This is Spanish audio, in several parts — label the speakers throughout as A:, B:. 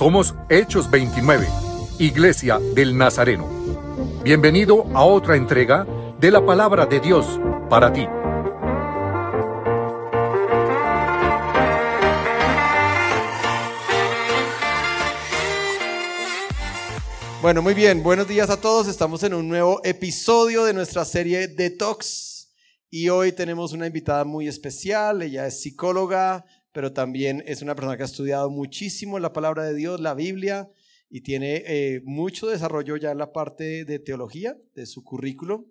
A: Somos Hechos 29, Iglesia del Nazareno. Bienvenido a otra entrega de la palabra de Dios para ti.
B: Bueno, muy bien, buenos días a todos. Estamos en un nuevo episodio de nuestra serie Detox y hoy tenemos una invitada muy especial. Ella es psicóloga, pero también es una persona que ha estudiado muchísimo la palabra de Dios, la Biblia, y tiene eh, mucho desarrollo ya en la parte de teología de su currículo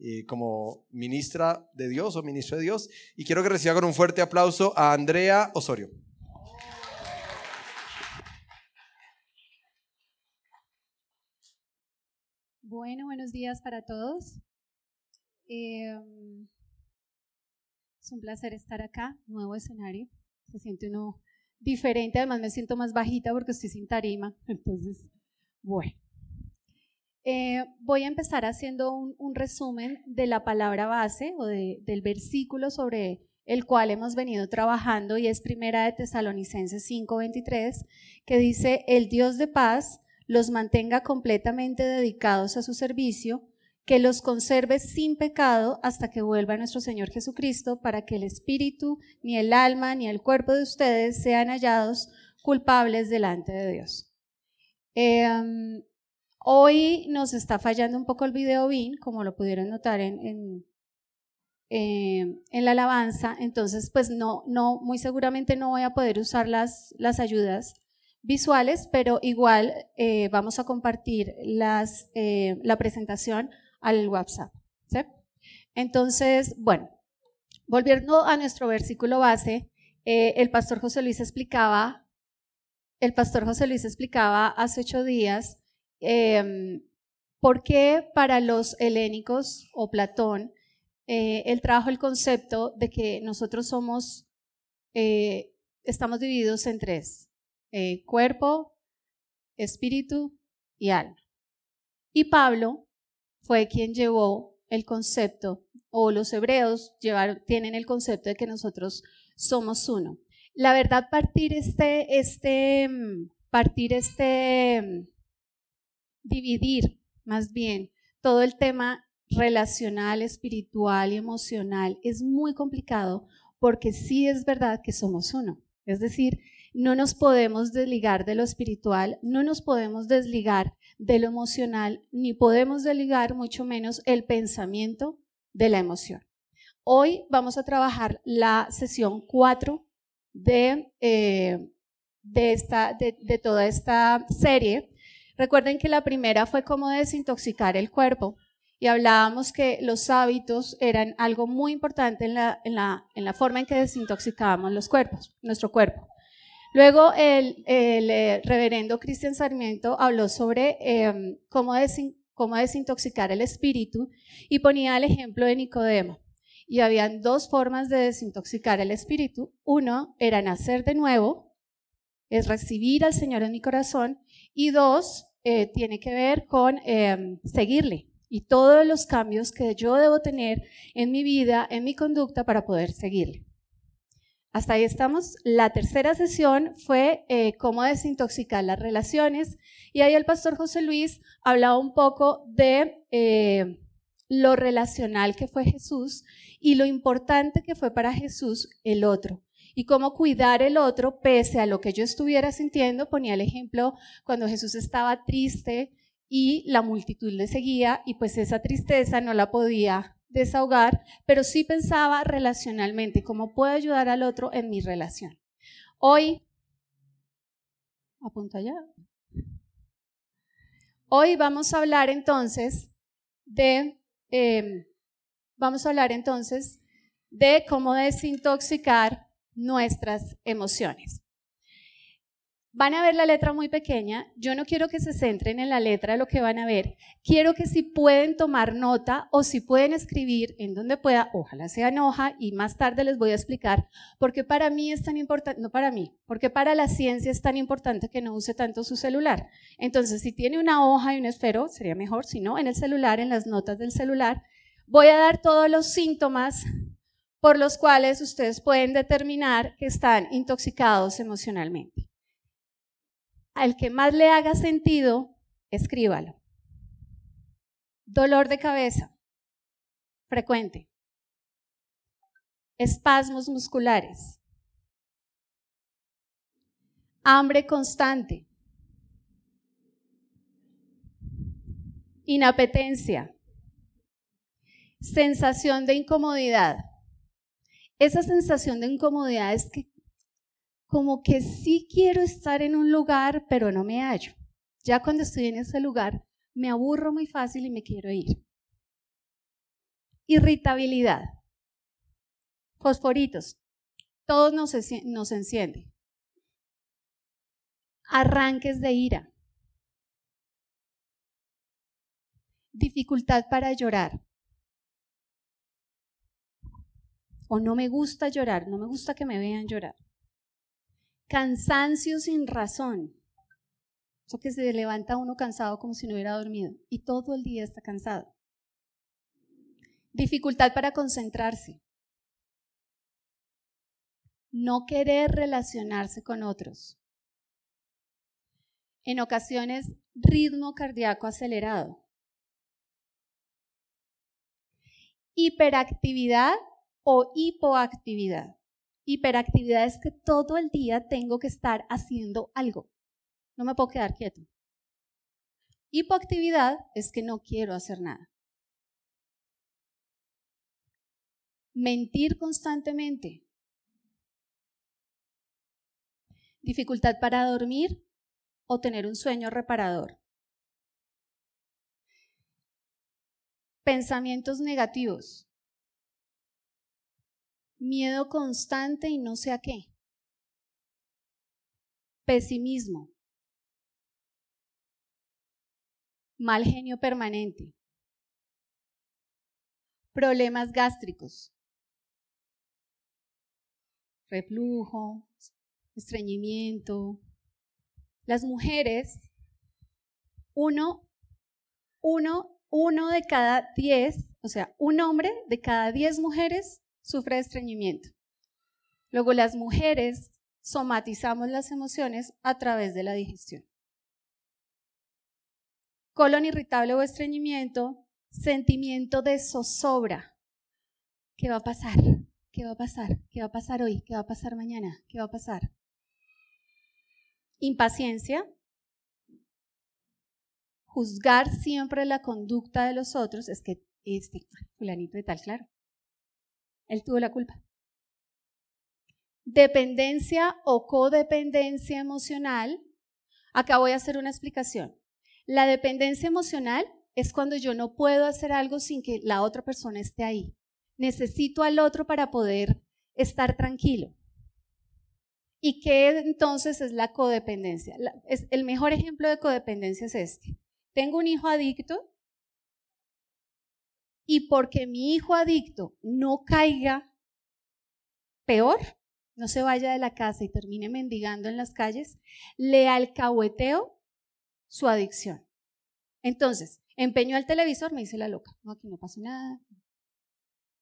B: eh, como ministra de Dios o ministro de Dios. Y quiero que reciba con un fuerte aplauso a Andrea Osorio.
C: Bueno, buenos días para todos. Em, es un placer estar acá, nuevo escenario se siente uno diferente, además me siento más bajita porque estoy sin tarima, entonces, bueno. Eh, voy a empezar haciendo un, resumen de la palabra base o del versículo sobre el cual hemos venido trabajando y es primera de Tesalonicenses 5:23, que dice, el Dios de paz los mantenga completamente dedicados a su servicio que los conserve sin pecado hasta que vuelva nuestro Señor Jesucristo, para que el espíritu, ni el alma, ni el cuerpo de ustedes sean hallados culpables delante de Dios. Em, hoy nos está fallando un poco el video BIN, como lo pudieron notar en, em, en, la alabanza, entonces pues no, no, muy seguramente no voy a poder usar las, las ayudas visuales, pero igual eh, vamos a compartir las, eh, la presentación al WhatsApp. ¿sí? Entonces, bueno, volviendo a nuestro versículo base, eh, el pastor José Luis explicaba, el pastor José Luis explicaba hace ocho días em, por qué para los helénicos o Platón eh, él trajo el concepto de que nosotros somos, eh, estamos divididos en tres, cuerpo, espíritu y alma. Y Pablo fue quien llevó el concepto, o los hebreos llevaron, tienen el concepto de que nosotros somos uno. La verdad, partir este, este, partir este, dividir más bien todo el tema relacional, espiritual y emocional es muy complicado porque sí es verdad que somos uno. Es decir, no nos podemos desligar de lo espiritual, no nos podemos desligar de lo emocional, ni podemos desligar mucho menos el pensamiento de la emoción. Hoy vamos a trabajar la sesión 4 de, eh, de, de toda esta serie. Recuerden que la primera fue cómo desintoxicar el cuerpo y hablábamos que los hábitos eran algo muy importante en la, en la, en la forma en que desintoxicábamos los cuerpos, nuestro cuerpo. Luego el, eh, reverendo Cristian Sarmiento habló sobre em, cómo, desintoxicar el espíritu y ponía el ejemplo de Nicodemo. Y habían dos formas de desintoxicar el espíritu. Uno era nacer de nuevo, es recibir al Señor en mi corazón. Y dos, eh, tiene que ver con em, seguirle y todos los cambios que yo debo tener en mi vida, en mi conducta para poder seguirle. Hasta ahí estamos. La tercera sesión fue eh, cómo desintoxicar las relaciones y ahí el pastor José Luis hablaba un poco de eh, lo relacional que fue Jesús y lo importante que fue para Jesús el otro y cómo cuidar el otro pese a lo que yo estuviera sintiendo. Ponía el ejemplo cuando Jesús estaba triste y la multitud le seguía y pues esa tristeza no la podía desahogar, pero sí pensaba relacionalmente, cómo puedo ayudar al otro en mi relación. Hoy, apunta allá. Hoy vamos a hablar entonces de, em, vamos a hablar entonces de cómo desintoxicar nuestras emociones. Van a ver la letra muy pequeña. Yo no quiero que se centren en la letra lo que van a ver. Quiero que si pueden tomar nota o si pueden escribir en donde pueda, ojalá sea en hoja y más tarde les voy a explicar porque para mí es tan importante, no para mí, porque para la ciencia es tan importante que no use tanto su celular. Entonces, si tiene una hoja y un esfero, sería mejor, si no, en el celular, en las notas del celular, voy a dar todos los síntomas por los cuales ustedes pueden determinar que están intoxicados emocionalmente. Al que más le haga sentido, escríbalo. Dolor de cabeza, frecuente. Espasmos musculares. Hambre constante. Inapetencia. Sensación de incomodidad. Esa sensación de incomodidad es que como que sí quiero estar en un lugar, pero no me hallo. Ya cuando estoy en ese lugar, me aburro muy fácil y me quiero ir. Irritabilidad. Fosforitos. Todos nos, nos enciende. Arranques de ira. Dificultad para llorar. O no me gusta llorar, no me gusta que me vean llorar. Cansancio sin razón. Eso que se levanta uno cansado como si no hubiera dormido y todo el día está cansado. Dificultad para concentrarse. No querer relacionarse con otros. En ocasiones, ritmo cardíaco acelerado. Hiperactividad o hipoactividad. Hiperactividad es que todo el día tengo que estar haciendo algo. No me puedo quedar quieto. Hipoactividad es que no quiero hacer nada. Mentir constantemente. Dificultad para dormir o tener un sueño reparador. Pensamientos negativos miedo constante y no sé a qué. Pesimismo. Mal genio permanente. Problemas gástricos. Reflujo, estreñimiento. Las mujeres, uno, uno, uno de cada diez, o sea, un hombre de cada diez mujeres sufre de estreñimiento. Luego las mujeres somatizamos las emociones a través de la digestión. Colon irritable o estreñimiento, sentimiento de zozobra. ¿Qué va a pasar? ¿Qué va a pasar? ¿Qué va a pasar hoy? ¿Qué va a pasar mañana? ¿Qué va a pasar? Impaciencia. Juzgar siempre la conducta de los otros. Es que este, fulanito de tal, claro. Él tuvo la culpa. Dependencia o codependencia emocional. Acá voy a hacer una explicación. La dependencia emocional es cuando yo no puedo hacer algo sin que la otra persona esté ahí. Necesito al otro para poder estar tranquilo. ¿Y qué entonces es la codependencia? el mejor ejemplo de codependencia es este. Tengo un hijo adicto y porque mi hijo adicto no caiga peor, no se vaya de la casa y termine mendigando en las calles, le alcahueteo su adicción. Entonces, empeño al televisor, me dice la loca, no, aquí no pasó nada,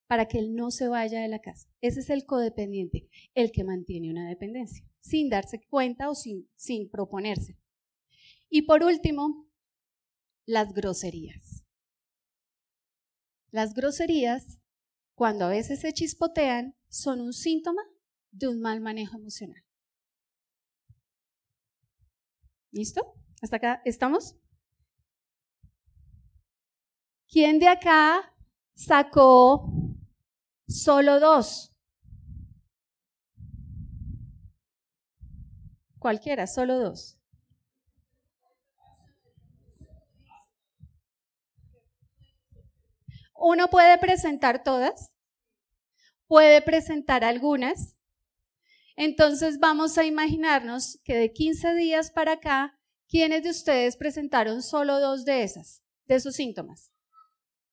C: para que él no se vaya de la casa. Ese es el codependiente, el que mantiene una dependencia, sin darse cuenta o sin, sin proponerse. Y por último, las groserías. Las groserías, cuando a veces se chispotean, son un síntoma de un mal manejo emocional. ¿Listo? ¿Hasta acá estamos? ¿Quién de acá sacó solo dos? Cualquiera, solo dos. Uno puede presentar todas, puede presentar algunas. Entonces vamos a imaginarnos que de 15 días para acá, ¿quiénes de ustedes presentaron solo dos de esas, de esos síntomas?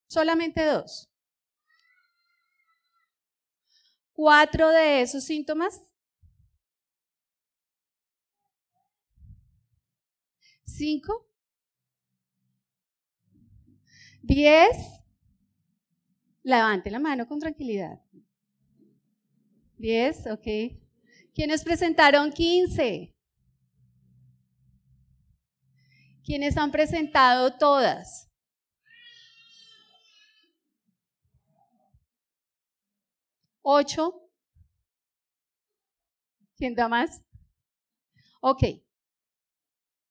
C: Solamente dos. Cuatro de esos síntomas. Cinco. Diez. Levante la mano con tranquilidad. Diez, ok. ¿Quiénes presentaron 15? ¿Quiénes han presentado todas? Ocho. ¿Quién da más? Ok.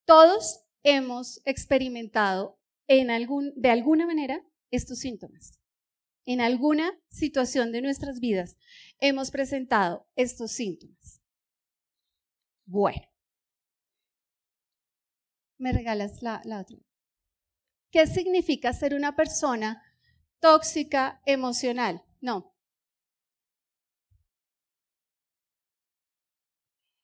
C: Todos hemos experimentado en algún, de alguna manera estos síntomas. En alguna situación de nuestras vidas hemos presentado estos síntomas. Bueno. ¿Me regalas la, otra? ¿Qué significa ser una persona tóxica emocional? No.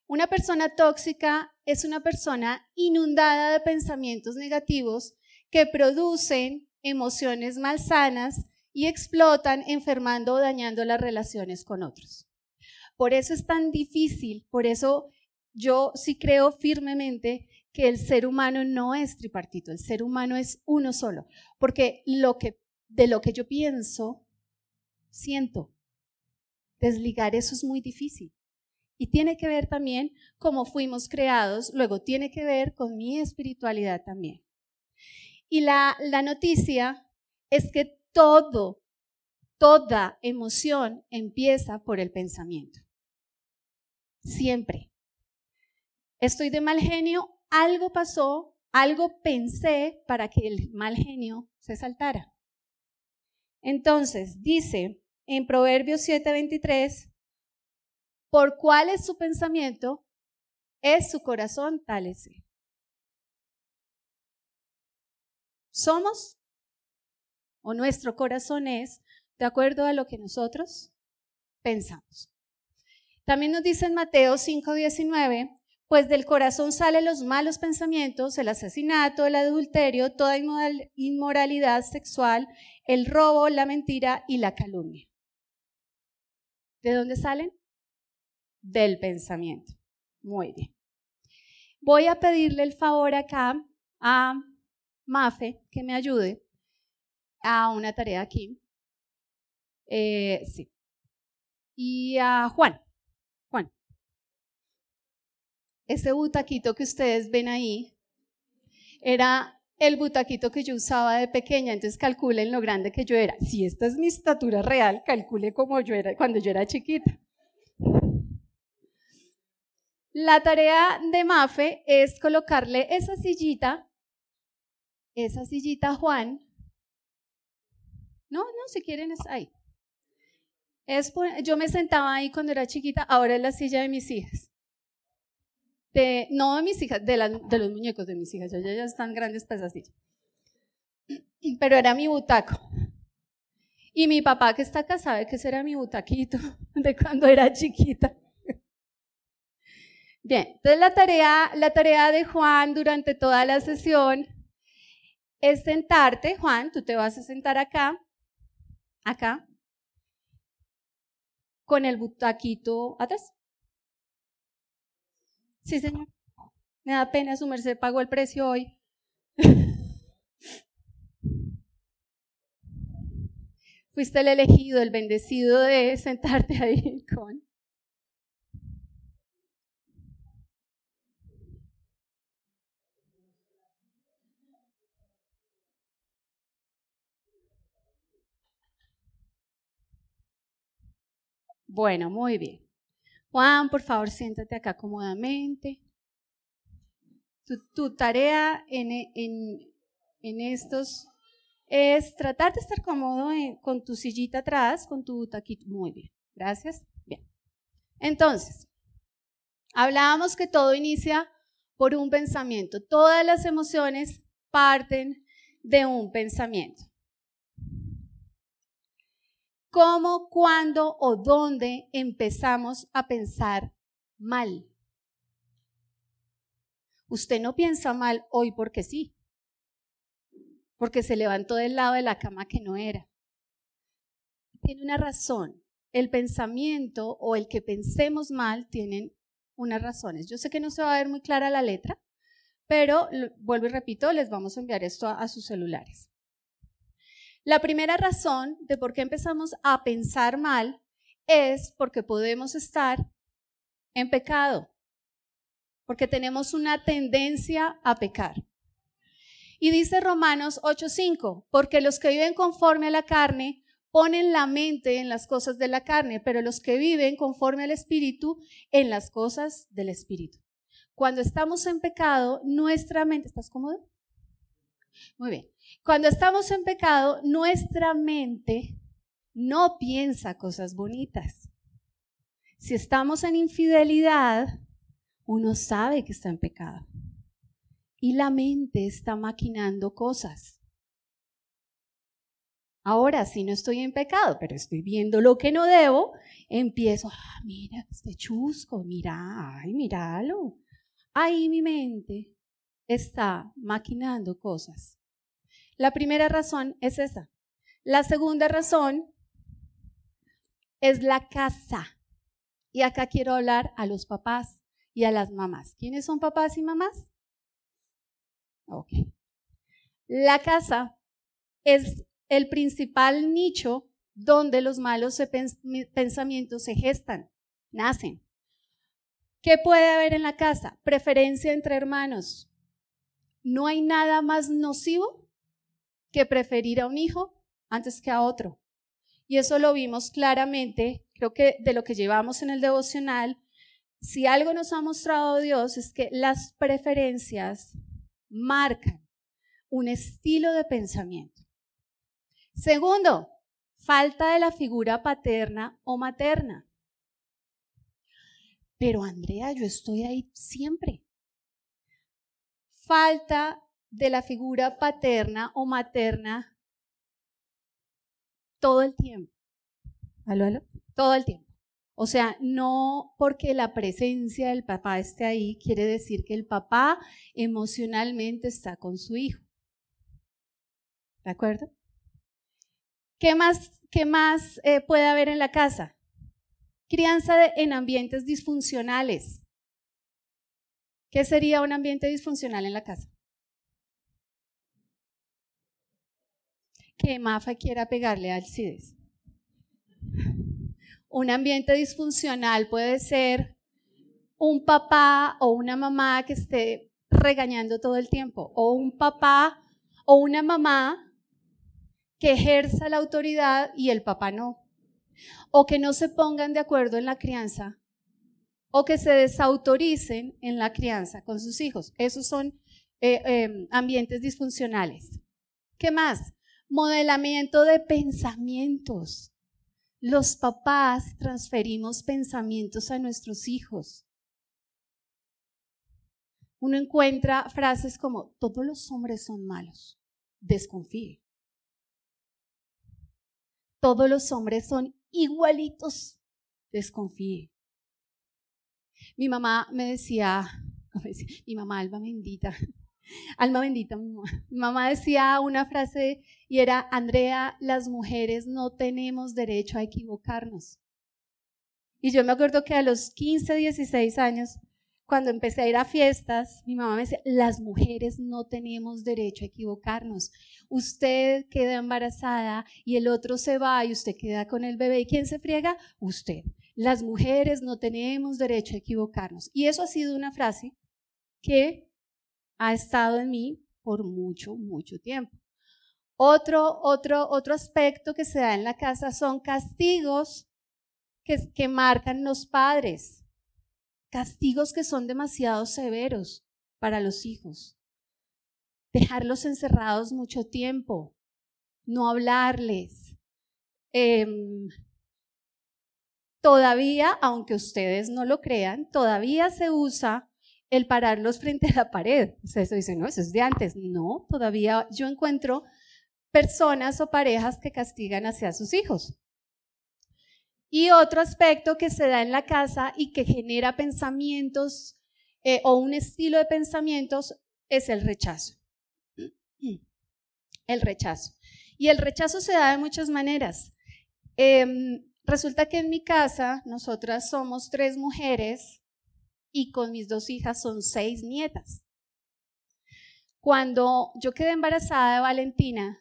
C: Una persona tóxica es una persona inundada de pensamientos negativos que producen emociones malsanas y explotan enfermando o dañando las relaciones con otros. Por eso es tan difícil, por eso yo sí creo firmemente que el ser humano no es tripartito, el ser humano es uno solo, porque de lo que yo pienso, siento. Desligar eso es muy difícil. Y tiene que ver también cómo fuimos creados, luego tiene que ver con mi espiritualidad también. Y la noticia es que todo, toda emoción empieza por el pensamiento. Siempre. Estoy de mal genio, algo pasó, algo pensé para que el mal genio se saltara. Entonces, dice en Proverbios 7:23, por cuál es su pensamiento, es su corazón tal es. Somos o nuestro corazón es de acuerdo a lo que nosotros pensamos. También nos dice en Mateo 5:19, pues del corazón salen los malos pensamientos, el asesinato, el adulterio, toda inmoralidad sexual, el robo, la mentira y la calumnia. ¿De dónde salen? Del pensamiento. Muy bien. Voy a pedirle el favor acá a Mafe que me ayude a una tarea aquí. Eh, sí. Y a Juan. Ese butaquito que ustedes ven ahí era el butaquito que yo usaba de pequeña, entonces calculen lo grande que yo era. Si esta es mi estatura real, calcule como yo era cuando yo era chiquita. La tarea de Mafe es colocarle esa sillita, esa sillita a Juan. No, no, si quieren es ahí. Es, yo me sentaba ahí cuando era chiquita, ahora es la silla de mis hijas no de mis hijas, de, los muñecos de mis hijas, ya, ya están grandes pedacitos. Pero era mi butaco. Y mi papá que está acá sabe que ese era mi butaquito de cuando era chiquita. Bien, entonces la tarea, la tarea de Juan durante toda la sesión es sentarte, Juan, tú te vas a sentar acá, acá, con el butaquito atrás. Sí, señor. Me da pena, su merced pagó el precio hoy. Fuiste el elegido, el bendecido de sentarte ahí con. Bueno, muy bien. Juan, por favor, siéntate acá cómodamente. Tu, tarea en, en, estos es tratar de estar cómodo con tu sillita atrás, con tu taquito. Muy bien, gracias. Bien. Entonces, hablábamos que todo inicia por un pensamiento. Todas las emociones parten de un pensamiento cómo, cuándo o dónde empezamos a pensar mal. Usted no piensa mal hoy porque sí, porque se levantó del lado de la cama que no era. Tiene una razón. El pensamiento o el que pensemos mal tienen unas razones. Yo sé que no se va a ver muy clara la letra, pero vuelvo y repito, les vamos a enviar esto a, a sus celulares. La primera razón de por qué empezamos a pensar mal es porque podemos estar en pecado, porque tenemos una tendencia a pecar. Y dice Romanos 8:5, porque los que viven conforme a la carne ponen la mente en las cosas de la carne, pero los que viven conforme al Espíritu en las cosas del Espíritu. Cuando estamos en pecado, nuestra mente, ¿estás cómodo? Muy bien. Cuando estamos en pecado, nuestra mente no piensa cosas bonitas. Si estamos en infidelidad, uno sabe que está en pecado. Y la mente está maquinando cosas. Ahora, si no estoy en pecado, pero estoy viendo lo que no debo, empiezo, ah, mira, este chusco, mira, ay, míralo. Ahí mi mente está maquinando cosas. La primera razón es esa. La segunda razón es la casa. Y acá quiero hablar a los papás y a las mamás. ¿Quiénes son papás y mamás? Ok. La casa es el principal nicho donde los malos pensamientos se gestan, nacen. ¿Qué puede haber en la casa? Preferencia entre hermanos. No hay nada más nocivo que preferir a un hijo antes que a otro. Y eso lo vimos claramente, creo que de lo que llevamos en el devocional. Si algo nos ha mostrado Dios es que las preferencias marcan un estilo de pensamiento. Segundo, falta de la figura paterna o materna. Pero Andrea, yo estoy ahí siempre. Falta de la figura paterna o materna todo el tiempo. ¿Aló, aló? Todo el tiempo. O sea, no porque la presencia del papá esté ahí quiere decir que el papá emocionalmente está con su hijo. ¿De acuerdo? ¿Qué más, qué más eh, puede haber en la casa? Crianza en ambientes disfuncionales. ¿Qué sería un ambiente disfuncional en la casa? Que Mafa quiera pegarle al CIDES. Un ambiente disfuncional puede ser un papá o una mamá que esté regañando todo el tiempo, o un papá o una mamá que ejerza la autoridad y el papá no. O que no se pongan de acuerdo en la crianza. O que se desautoricen en la crianza con sus hijos. Esos son eh, em, ambientes disfuncionales. ¿Qué más? Modelamiento de pensamientos. Los papás transferimos pensamientos a nuestros hijos. Uno encuentra frases como, todos los hombres son malos, desconfíe todos los hombres son igualitos, desconfíe. Mi mamá me decía, mi mamá, alma bendita, alma bendita, mi mamá. decía una frase y era, Andrea, las mujeres no tenemos derecho a equivocarnos. Y yo me acuerdo que a los 15, 16 años, cuando empecé a ir a fiestas, mi mamá me decía, las mujeres no tenemos derecho a equivocarnos. Usted queda embarazada y el otro se va y usted queda con el bebé. ¿Y quién se friega? Usted. Las mujeres no tenemos derecho a equivocarnos. Y eso ha sido una frase que ha estado en mí por mucho, mucho tiempo. Otro, otro, otro aspecto que se da en la casa son castigos que, marcan los padres castigos que son demasiado severos para los hijos. Dejarlos encerrados mucho tiempo, no hablarles. Em, todavía, aunque ustedes no lo crean, todavía se usa el pararlos frente a la pared. Ustedes dicen, no, eso es de antes. No, todavía yo encuentro personas o parejas que castigan hacia sus hijos. Y otro aspecto que se da en la casa y que genera pensamientos eh, o un estilo de pensamientos es el rechazo. El rechazo. Y el rechazo se da de muchas maneras. Em, resulta que en mi casa nosotras somos tres mujeres y con mis dos hijas son seis nietas. Cuando yo quedé embarazada de Valentina,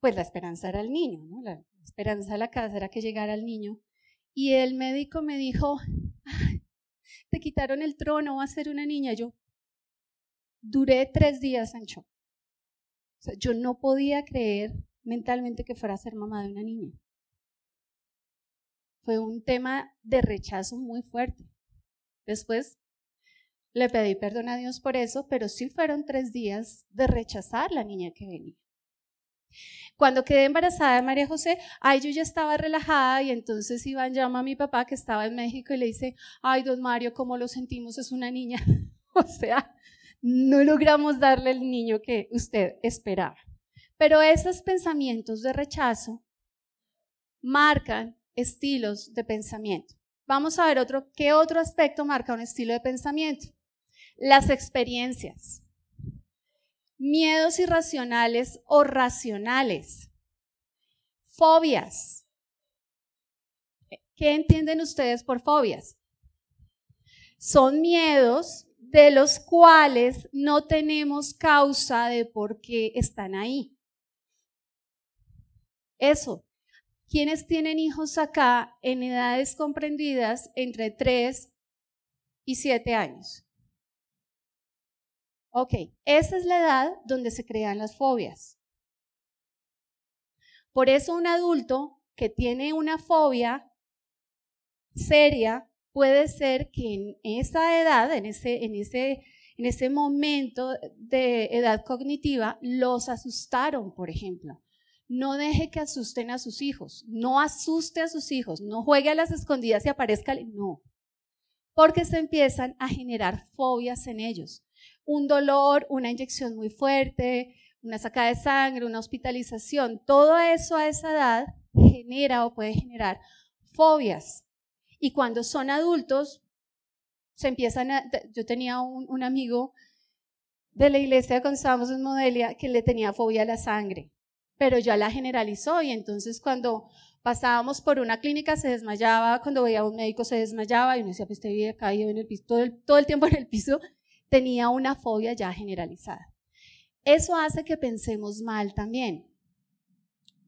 C: pues la esperanza era el niño, ¿no? esperanza de la casa era que llegara el niño. Y el médico me dijo, te quitaron el trono, va a ser una niña. Yo, Duré tres días en shock. Yo no podía creer mentalmente que fuera a ser mamá de una niña. Fue un tema de rechazo muy fuerte. Después le pedí perdón a Dios por eso, pero sí fueron tres días de rechazar la niña que venía. Cuando quedé embarazada de María José, ay, yo ya estaba relajada y entonces Iván llama a mi papá que estaba en México y le dice, ay, don Mario, ¿cómo lo sentimos? Es una niña. o sea, no logramos darle el niño que usted esperaba. Pero esos pensamientos de rechazo marcan estilos de pensamiento. Vamos a ver otro, qué otro aspecto marca un estilo de pensamiento. Las experiencias. Miedos irracionales o racionales. Fobias. ¿Qué entienden ustedes por fobias? Son miedos de los cuales no tenemos causa de por qué están ahí. Eso. ¿Quiénes tienen hijos acá en edades comprendidas entre 3 y 7 años? Ok, esa es la edad donde se crean las fobias. Por eso un adulto que tiene una fobia seria puede ser que en esa edad, en ese, en ese, en ese momento de edad cognitiva, los asustaron, por ejemplo. No deje que asusten a sus hijos, no asuste a sus hijos, no juegue a las escondidas y aparezca, no, porque se empiezan a generar fobias en ellos. Un dolor, una inyección muy fuerte, una sacada de sangre, una hospitalización, todo eso a esa edad genera o puede generar fobias. Y cuando son adultos, se empiezan a... Yo tenía un, amigo de la iglesia cuando estábamos en Modelia que le tenía fobia a la sangre, pero ya la generalizó y entonces cuando pasábamos por una clínica se desmayaba, cuando veía a un médico se desmayaba y uno decía, pues te había caído en el piso, todo el, todo el tiempo en el piso, tenía una fobia ya generalizada. Eso hace que pensemos mal también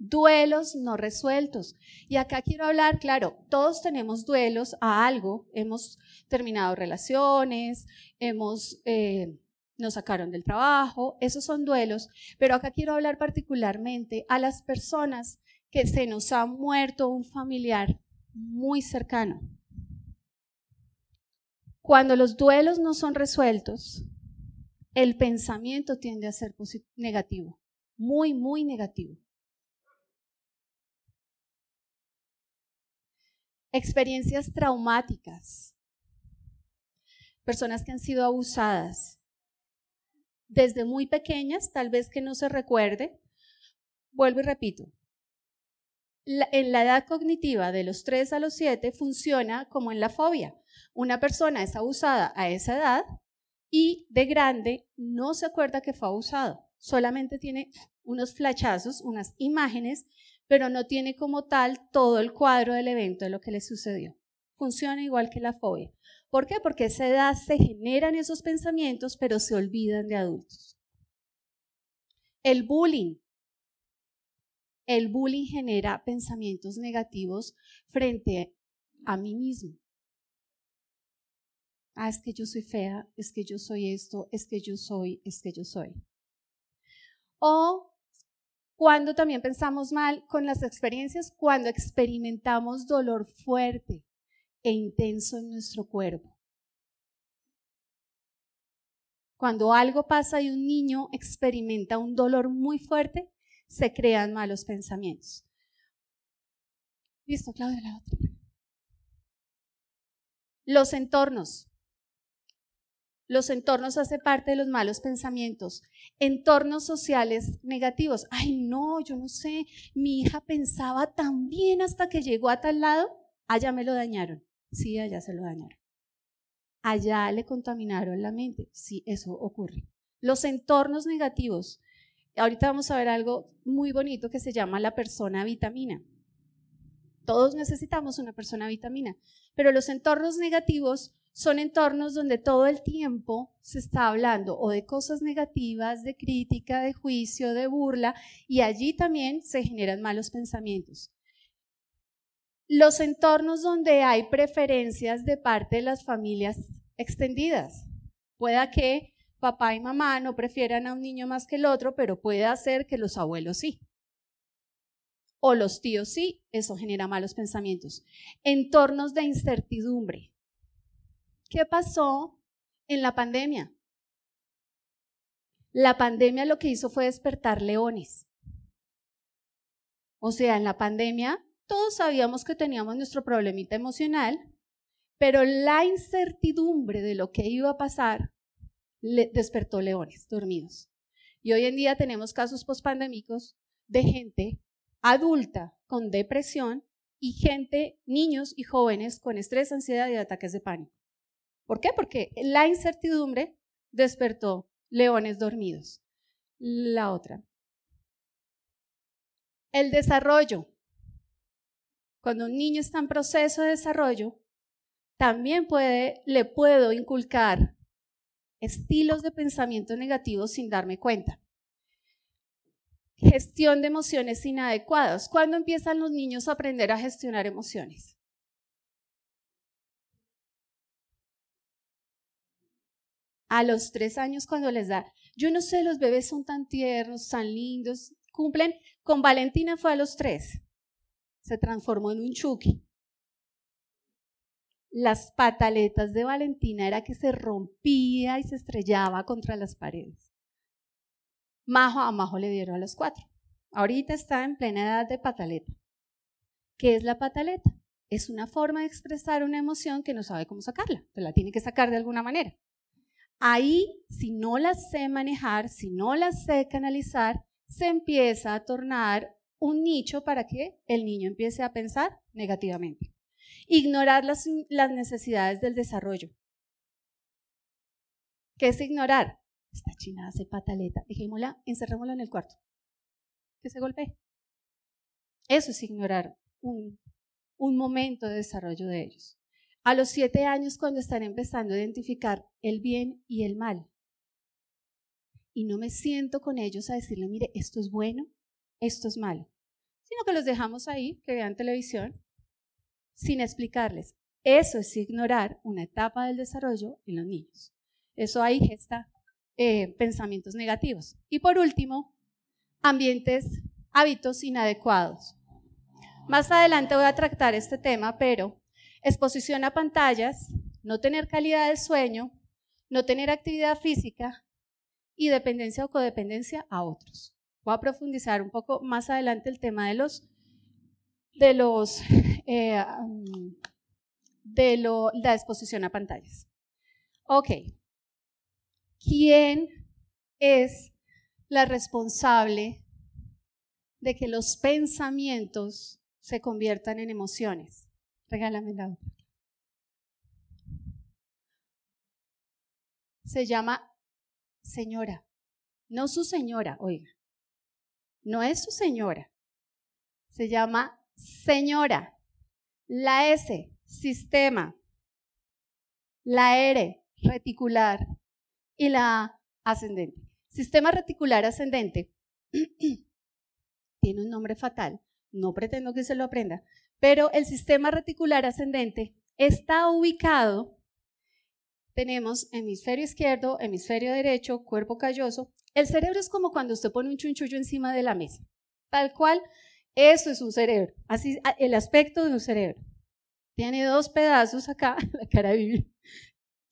C: duelos no resueltos. Y acá quiero hablar, claro, todos tenemos duelos a algo, hemos terminado relaciones, hemos, eh, nos sacaron del trabajo, esos son duelos, pero acá quiero hablar particularmente a las personas que se nos ha muerto un familiar muy cercano. Cuando los duelos no son resueltos, el pensamiento tiende a ser negativo, muy, muy negativo. experiencias traumáticas, personas que han sido abusadas desde muy pequeñas, tal vez que no se recuerde. Vuelvo y repito, en la edad cognitiva de los 3 a los 7 funciona como en la fobia. Una persona es abusada a esa edad y de grande no se acuerda que fue abusado, solamente tiene unos flachazos, unas imágenes pero no tiene como tal todo el cuadro del evento de lo que le sucedió. Funciona igual que la fobia. ¿Por qué? Porque esa edad se generan esos pensamientos, pero se olvidan de adultos. El bullying. El bullying genera pensamientos negativos frente a mí mismo. Ah, es que yo soy fea, es que yo soy esto, es que yo soy, es que yo soy. O cuando también pensamos mal con las experiencias, cuando experimentamos dolor fuerte e intenso en nuestro cuerpo. Cuando algo pasa y un niño experimenta un dolor muy fuerte, se crean malos pensamientos. Listo, Claudia, la otra. Los entornos. Los entornos hacen parte de los malos pensamientos. Entornos sociales negativos. Ay, no, yo no sé, mi hija pensaba tan bien hasta que llegó a tal lado, allá me lo dañaron. Sí, allá se lo dañaron. Allá le contaminaron la mente. Sí, eso ocurre. Los entornos negativos. Ahorita vamos a ver algo muy bonito que se llama la persona vitamina. Todos necesitamos una persona vitamina, pero los entornos negativos son entornos donde todo el tiempo se está hablando o de cosas negativas, de crítica, de juicio, de burla, y allí también se generan malos pensamientos. Los entornos donde hay preferencias de parte de las familias extendidas. Pueda que papá y mamá no prefieran a un niño más que el otro, pero puede hacer que los abuelos sí. O los tíos sí, eso genera malos pensamientos. Entornos de incertidumbre. ¿Qué pasó en la pandemia? La pandemia lo que hizo fue despertar leones. O sea, en la pandemia todos sabíamos que teníamos nuestro problemita emocional, pero la incertidumbre de lo que iba a pasar le despertó leones dormidos. Y hoy en día tenemos casos pospandémicos de gente adulta con depresión y gente, niños y jóvenes con estrés, ansiedad y ataques de pánico. ¿Por qué? Porque la incertidumbre despertó leones dormidos. La otra. El desarrollo. Cuando un niño está en proceso de desarrollo, también puede, le puedo inculcar estilos de pensamiento negativos sin darme cuenta. Gestión de emociones inadecuadas. ¿Cuándo empiezan los niños a aprender a gestionar emociones? A los tres años cuando les da, yo no sé, los bebés son tan tiernos, tan lindos, cumplen, con Valentina fue a los tres, se transformó en un chucky las pataletas de Valentina era que se rompía y se estrellaba contra las paredes. Majo a Majo le dieron a los cuatro. Ahorita está en plena edad de pataleta. ¿Qué es la pataleta? Es una forma de expresar una emoción que no sabe cómo sacarla, pero la tiene que sacar de alguna manera. Ahí, si no la sé manejar, si no la sé canalizar, se empieza a tornar un nicho para que el niño empiece a pensar negativamente. Ignorar las, necesidades del desarrollo. ¿Qué es ignorar? Esta china hace pataleta. Dejémosla, encerrémosla en el cuarto. Que se golpee. Eso es ignorar un, un momento de desarrollo de ellos. A los siete años, cuando están empezando a identificar el bien y el mal, y no me siento con ellos a decirle, mire, esto es bueno, esto es malo, sino que los dejamos ahí, que vean televisión, sin explicarles. Eso es ignorar una etapa del desarrollo en los niños. Eso ahí gesta eh, pensamientos negativos. Y por último, ambientes, hábitos inadecuados. Más adelante voy a tratar este tema, pero exposición a pantallas, no tener calidad de sueño, no tener actividad física y dependencia o codependencia a otros. Voy a profundizar un poco más adelante el tema de los, de los eh, de la exposición a pantallas. Ok. ¿Quién es la responsable de que los pensamientos se conviertan en emociones? Regálame la otra. Se llama señora, no su señora, oiga. No es su señora. Se llama señora. La S, sistema. La R, reticular. Y la A, ascendente. Sistema reticular ascendente tiene un nombre fatal. No pretendo que se lo aprenda. Pero el sistema reticular ascendente está ubicado. Tenemos hemisferio izquierdo, hemisferio derecho, cuerpo calloso. El cerebro es como cuando usted pone un chunchullo encima de la mesa. Tal cual eso es un cerebro, así el aspecto de un cerebro. Tiene dos pedazos acá, la cara de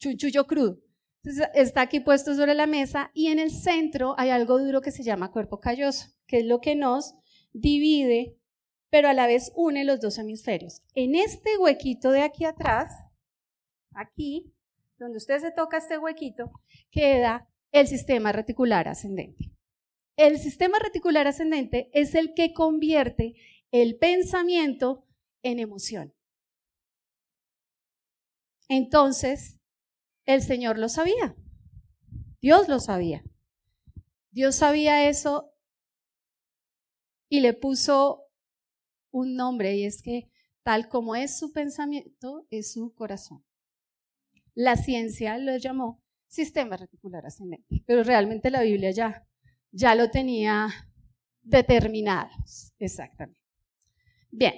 C: chunchullo crudo. Entonces, está aquí puesto sobre la mesa y en el centro hay algo duro que se llama cuerpo calloso, que es lo que nos divide, pero a la vez une los dos hemisferios. En este huequito de aquí atrás, aquí, donde usted se toca este huequito, queda el sistema reticular ascendente. El sistema reticular ascendente es el que convierte el pensamiento en emoción. Entonces, el Señor lo sabía. Dios lo sabía. Dios sabía eso y le puso un nombre y es que tal como es su pensamiento, es su corazón. La ciencia lo llamó sistema reticular ascendente, pero realmente la Biblia ya ya lo tenía determinado. Exactamente. Bien,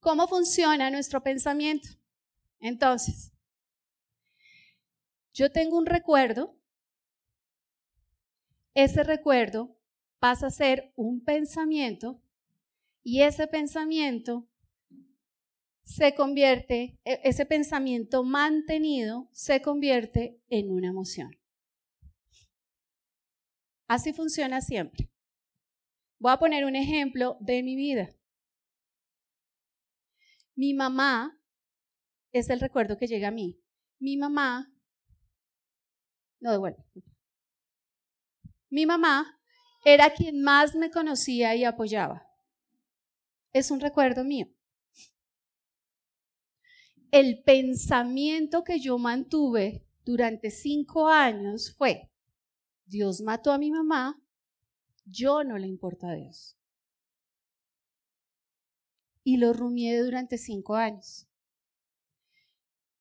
C: ¿cómo funciona nuestro pensamiento? Entonces, yo tengo un recuerdo ese recuerdo pasa a ser un pensamiento y ese pensamiento se convierte, e, ese pensamiento mantenido se convierte en una emoción. Así funciona siempre. Voy a poner un ejemplo de mi vida. Mi mamá es el recuerdo que llega a mí. Mi mamá, no devuelvo. Mi mamá era quien más me conocía y apoyaba. Es un recuerdo mío el pensamiento que yo mantuve durante cinco años fue, Dios mató a mi mamá, yo no le importa a Dios. Y lo rumié durante cinco años.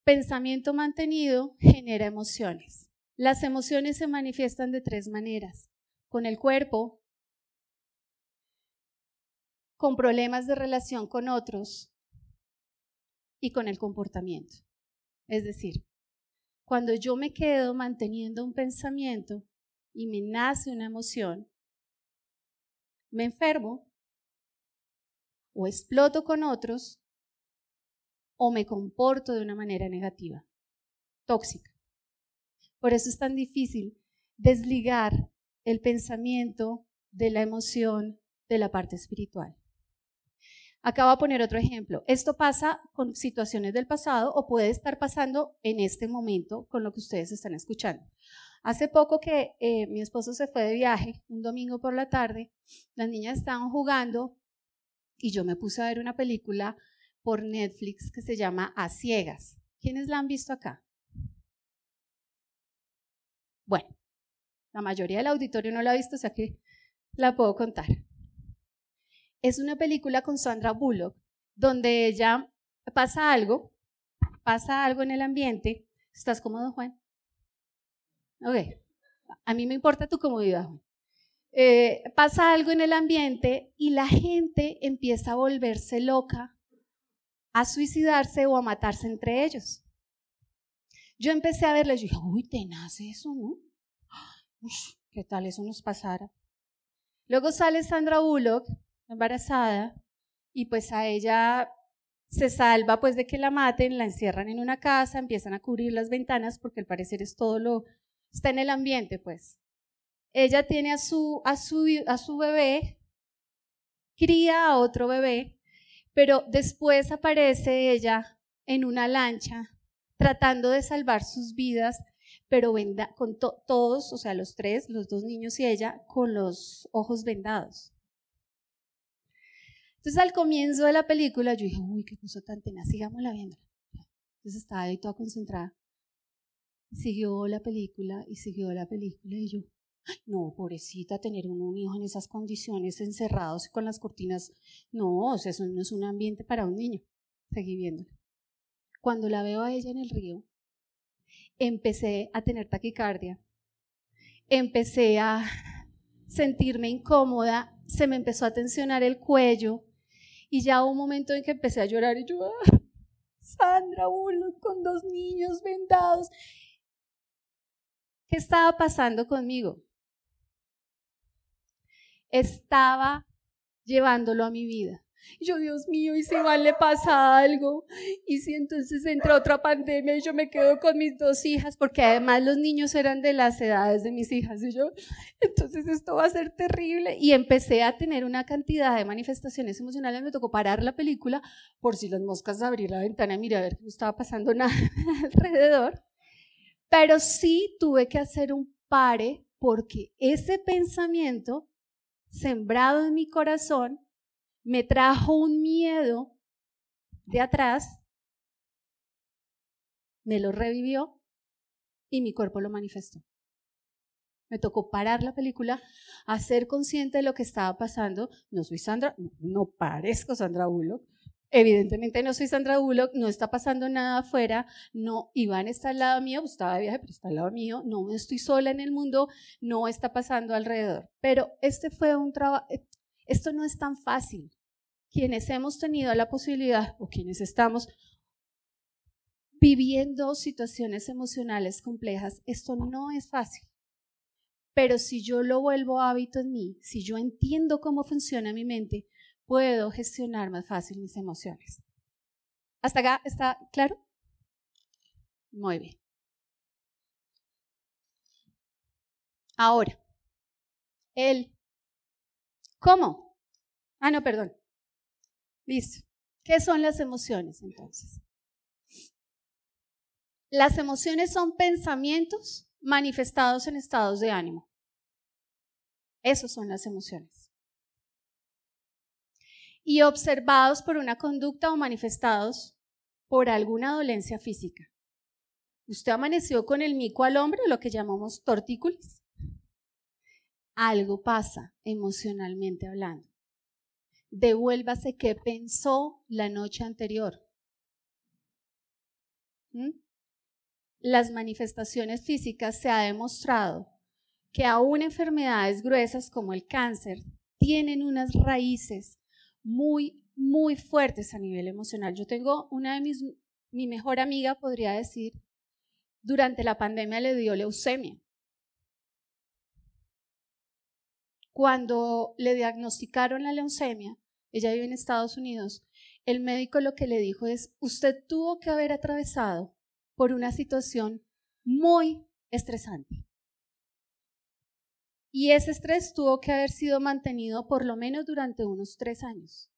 C: Pensamiento mantenido genera emociones. Las emociones se manifiestan de tres maneras. Con el cuerpo, con problemas de relación con otros y con el comportamiento. Es decir, cuando yo me quedo manteniendo un pensamiento y me nace una emoción, me enfermo o exploto con otros o me comporto de una manera negativa, tóxica. Por eso es tan difícil desligar el pensamiento de la emoción de la parte espiritual. Acabo de poner otro ejemplo. Esto pasa con situaciones del pasado o puede estar pasando en este momento con lo que ustedes están escuchando. Hace poco que eh, mi esposo se fue de viaje, un domingo por la tarde, las niñas estaban jugando y yo me puse a ver una película por Netflix que se llama A Ciegas. ¿Quiénes la han visto acá? Bueno, la mayoría del auditorio no la ha visto, o sea que la puedo contar es una película con Sandra Bullock, donde ella pasa algo, pasa algo en el ambiente. ¿Estás cómodo, Juan? Ok. A mí me importa tu comodidad, Juan. Eh, pasa algo en el ambiente y la gente empieza a volverse loca, a suicidarse o a matarse entre ellos. Yo empecé a verle y dije, uy, tenaz eso, ¿no? ¿Qué tal eso nos pasara? Luego sale Sandra Bullock embarazada y pues a ella se salva pues de que la maten, la encierran en una casa, empiezan a cubrir las ventanas porque al parecer es todo lo está en el ambiente pues. Ella tiene a su a su a su bebé, cría a otro bebé, pero después aparece ella en una lancha tratando de salvar sus vidas, pero venda, con todos, o sea, los tres, los dos niños y ella, con los ojos vendados. Entonces al comienzo de la película yo dije, uy, qué cosa tan tenaz, sigámosla viendo. Entonces estaba ahí toda concentrada. Siguió la película y siguió la película y yo, no, pobrecita, tener un hijo en esas condiciones, encerrados con las cortinas, no, o sea, eso no es un ambiente para un niño. Seguí viéndola. Cuando la veo a ella en el río, empecé a tener taquicardia, empecé a sentirme incómoda, se me empezó a tensionar el cuello, y ya hubo un momento en que empecé a llorar y yo, ah, Sandra uno con dos niños vendados. ¿Qué estaba pasando conmigo? Estaba llevándolo a mi vida. Yo, Dios mío, y si mal le pasa algo, y si entonces entra otra pandemia y yo me quedo con mis dos hijas, porque además los niños eran de las edades de mis hijas, y yo, entonces esto va a ser terrible. Y empecé a tener una cantidad de manifestaciones emocionales, me tocó parar la película por si las moscas abrir la ventana y mirar a ver que no estaba pasando nada alrededor. Pero sí tuve que hacer un pare porque ese pensamiento sembrado en mi corazón me trajo un miedo de atrás, me lo revivió y mi cuerpo lo manifestó. Me tocó parar la película, hacer consciente de lo que estaba pasando. No soy Sandra, no parezco Sandra Bullock. Evidentemente no soy Sandra Bullock, no está pasando nada afuera, no, Iván está al lado mío, pues estaba de viaje, pero está al lado mío, no estoy sola en el mundo, no está pasando alrededor. Pero este fue un trabajo, esto no es tan fácil. Quienes hemos tenido la posibilidad o quienes estamos viviendo situaciones emocionales complejas, esto no es fácil. Pero si yo lo vuelvo hábito en mí, si yo entiendo cómo funciona mi mente, puedo gestionar más fácil mis emociones. ¿Hasta acá está claro? Muy bien. Ahora, el ¿cómo? Ah, no, perdón. Listo. ¿Qué son las emociones entonces? Las emociones son pensamientos manifestados en estados de ánimo. Esos son las emociones. Y observados por una conducta o manifestados por alguna dolencia física. ¿Usted amaneció con el mico al hombro, lo que llamamos tortícolis? Algo pasa emocionalmente hablando. Devuélvase qué pensó la noche anterior. ¿Mm? Las manifestaciones físicas se ha demostrado que aún enfermedades gruesas como el cáncer tienen unas raíces muy, muy fuertes a nivel emocional. Yo tengo una de mis, mi mejor amiga, podría decir, durante la pandemia le dio leucemia. Cuando le diagnosticaron la leucemia, ella vive en Estados Unidos, el médico lo que le dijo es, usted tuvo que haber atravesado por una situación muy estresante. Y ese estrés tuvo que haber sido mantenido por lo menos durante unos tres años.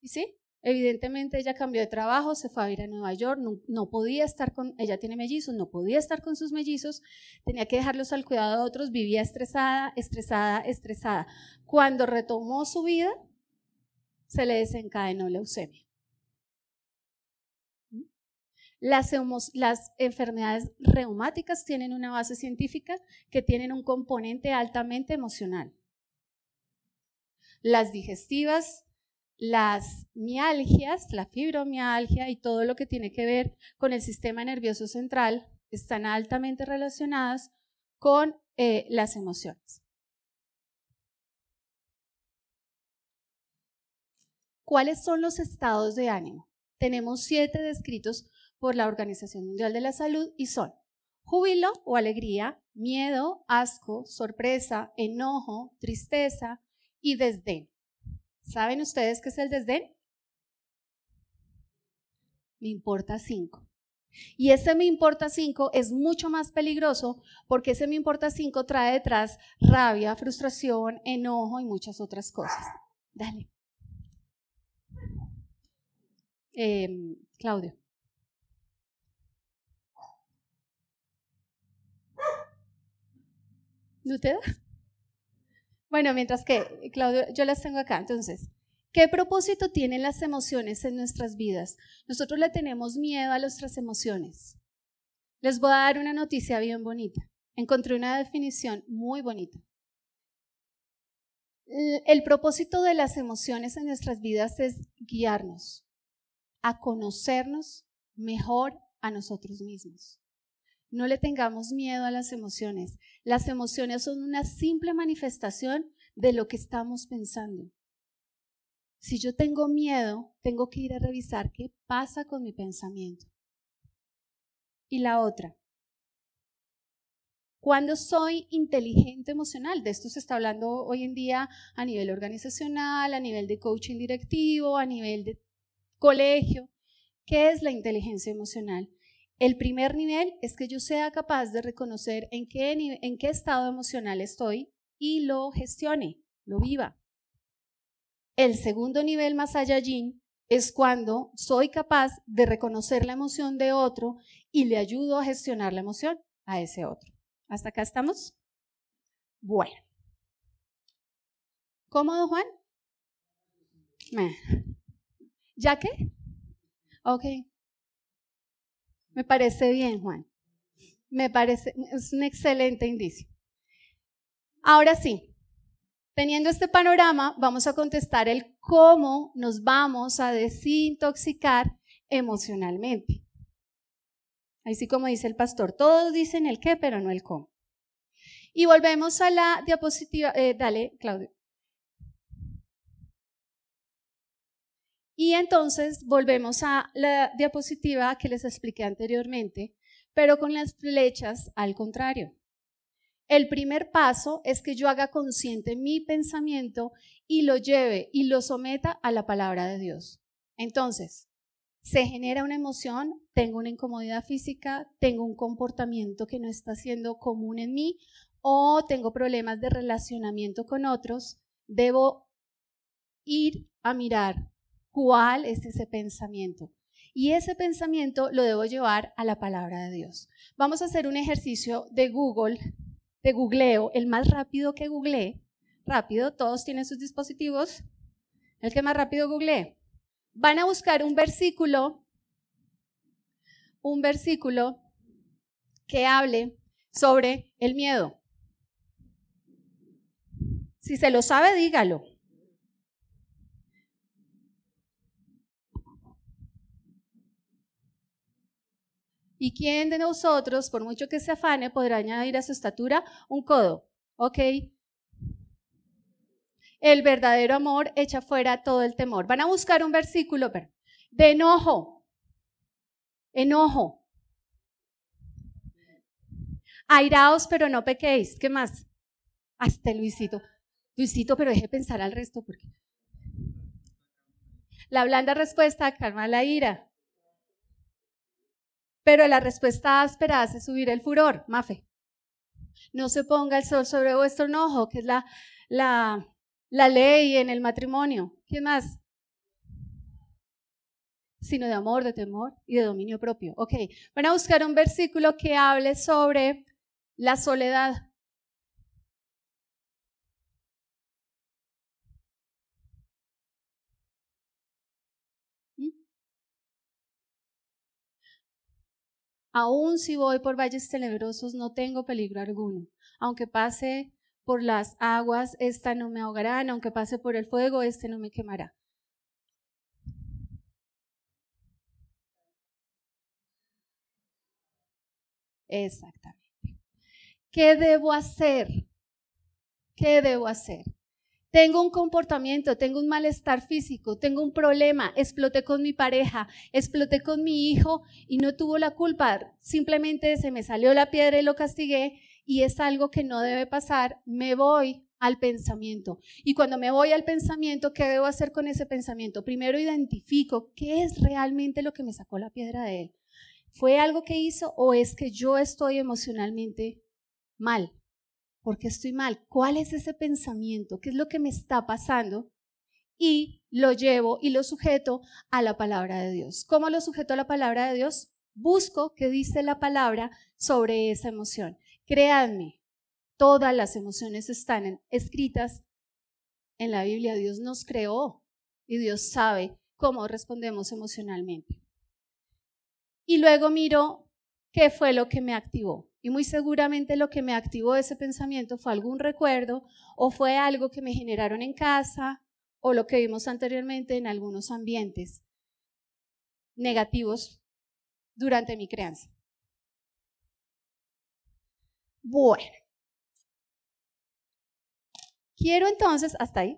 C: ¿Y sí? Evidentemente ella cambió de trabajo, se fue a ir a Nueva York, no, podía estar con, ella tiene mellizos, no podía estar con sus mellizos, tenía que dejarlos al cuidado de otros, vivía estresada, estresada, estresada. Cuando retomó su vida, se le desencadenó leucemia. Las, las, enfermedades reumáticas tienen una base científica que tienen un componente altamente emocional. Las digestivas las mialgias, la fibromialgia y todo lo que tiene que ver con el sistema nervioso central están altamente relacionadas con eh, las emociones. ¿Cuáles son los estados de ánimo? Tenemos siete descritos por la Organización Mundial de la Salud y son júbilo o alegría, miedo, asco, sorpresa, enojo, tristeza y desdén. ¿Saben ustedes qué es el desdén? Me importa cinco. Y ese me importa cinco es mucho más peligroso porque ese me importa cinco trae detrás rabia, frustración, enojo y muchas otras cosas. Dale. Em, Claudio. ¿No te da? Bueno, mientras que, Claudio, yo las tengo acá. Entonces, ¿qué propósito tienen las emociones en nuestras vidas? Nosotros le tenemos miedo a nuestras emociones. Les voy a dar una noticia bien bonita. Encontré una definición muy bonita. El propósito de las emociones en nuestras vidas es guiarnos a conocernos mejor a nosotros mismos. No le tengamos miedo a las emociones. Las emociones son una simple manifestación de lo que estamos pensando. Si yo tengo miedo, tengo que ir a revisar qué pasa con mi pensamiento. Y la otra, cuando soy inteligente emocional, de esto se está hablando hoy en día a nivel organizacional, a nivel de coaching directivo, a nivel de colegio. ¿Qué es la inteligencia emocional? El primer nivel es que yo sea capaz de reconocer en qué, estado emocional estoy y lo gestione, lo viva. El segundo nivel más allá es cuando soy capaz de reconocer la emoción de otro y le ayudo a gestionar la emoción a ese otro. ¿Hasta acá estamos? Bueno. ¿Cómodo, Juan? ¿Ya qué? Ok. Me parece bien, Juan. Me parece, es un excelente indicio. Ahora sí, teniendo este panorama, vamos a contestar el cómo nos vamos a desintoxicar emocionalmente. Así como dice el pastor, todos dicen el qué, pero no el cómo. Y volvemos a la diapositiva. Eh, dale, Claudio. Y entonces volvemos a la diapositiva que les expliqué anteriormente, pero con las flechas al contrario. el primer paso es que yo haga consciente mi pensamiento y lo lleve y lo someta a la palabra de Dios. Entonces, se genera una emoción, tengo una incomodidad física, tengo un comportamiento que no está siendo común en mí o tengo problemas de relacionamiento con otros, debo ir a mirar cuál es ese pensamiento. Y ese pensamiento lo debo llevar a la palabra de Dios. Vamos a hacer un ejercicio de Google, de googleo, el más rápido que googleé. Rápido, todos tienen sus dispositivos. El que más rápido googleé. Van a buscar un versículo, un versículo que hable sobre el miedo. Si se lo sabe, dígalo. ¿Y quién de nosotros, por mucho que se afane, podrá añadir a su estatura un codo? ¿Ok? El verdadero amor echa fuera todo el temor. Van a buscar un versículo de enojo. Enojo. Airaos, pero no pequéis. ¿Qué más? Hasta Luisito. Luisito, pero deje pensar al resto porque. La blanda respuesta calma la ira. Pero la respuesta áspera hace subir el furor, Mafe. No se ponga el sol sobre vuestro enojo, que es la, la, la ley en el matrimonio. ¿Quién más? Sino de amor, de temor y de dominio propio. Ok, van a buscar un versículo que hable sobre la soledad. Aún si voy por valles tenebrosos, no tengo peligro alguno. Aunque pase por las aguas, esta no me ahogarán. Aunque pase por el fuego, este no me quemará. Exactamente. ¿Qué debo hacer? ¿Qué debo hacer? Tengo un comportamiento, tengo un malestar físico, tengo un problema, exploté con mi pareja, exploté con mi hijo y no tuvo la culpa, simplemente se me salió la piedra y lo castigué y es algo que no debe pasar, me voy al pensamiento. Y cuando me voy al pensamiento, ¿qué debo hacer con ese pensamiento? Primero identifico qué es realmente lo que me sacó la piedra de él. ¿Fue algo que hizo o es que yo estoy emocionalmente mal? ¿Por qué estoy mal? ¿Cuál es ese pensamiento? ¿Qué es lo que me está pasando? Y lo llevo y lo sujeto a la palabra de Dios. ¿Cómo lo sujeto a la palabra de Dios? Busco qué dice la palabra sobre esa emoción. Créanme, todas las emociones están escritas en la Biblia. Dios nos creó y Dios sabe cómo respondemos emocionalmente. Y luego miro qué fue lo que me activó. Y muy seguramente lo que me activó ese pensamiento fue algún recuerdo o fue algo que me generaron en casa o lo que vimos anteriormente en algunos ambientes negativos durante mi crianza. Bueno, quiero entonces, hasta ahí,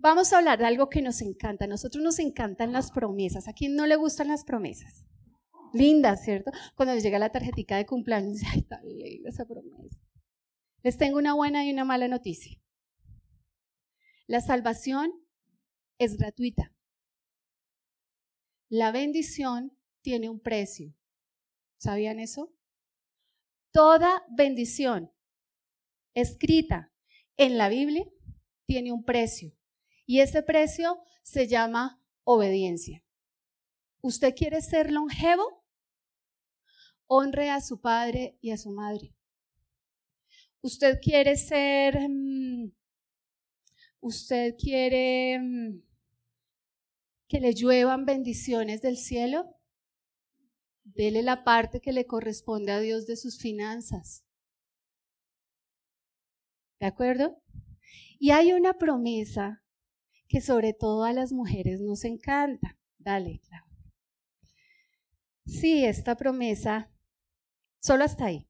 C: vamos a hablar de algo que nos encanta. A nosotros nos encantan las promesas. ¿A quién no le gustan las promesas? Linda, ¿cierto? Cuando les llega la tarjetita de cumpleaños, ay, tan esa promesa. Les tengo una buena y una mala noticia. La salvación es gratuita. La bendición tiene un precio. ¿Sabían eso? Toda bendición escrita en la Biblia tiene un precio. Y ese precio se llama obediencia. ¿Usted quiere ser longevo? Honre a su padre y a su madre. Usted quiere ser, mm, usted quiere mm, que le lluevan bendiciones del cielo. Dele la parte que le corresponde a Dios de sus finanzas. ¿De acuerdo? Y hay una promesa que sobre todo a las mujeres nos encanta. Dale, Claudia. Sí, esta promesa Solo hasta ahí.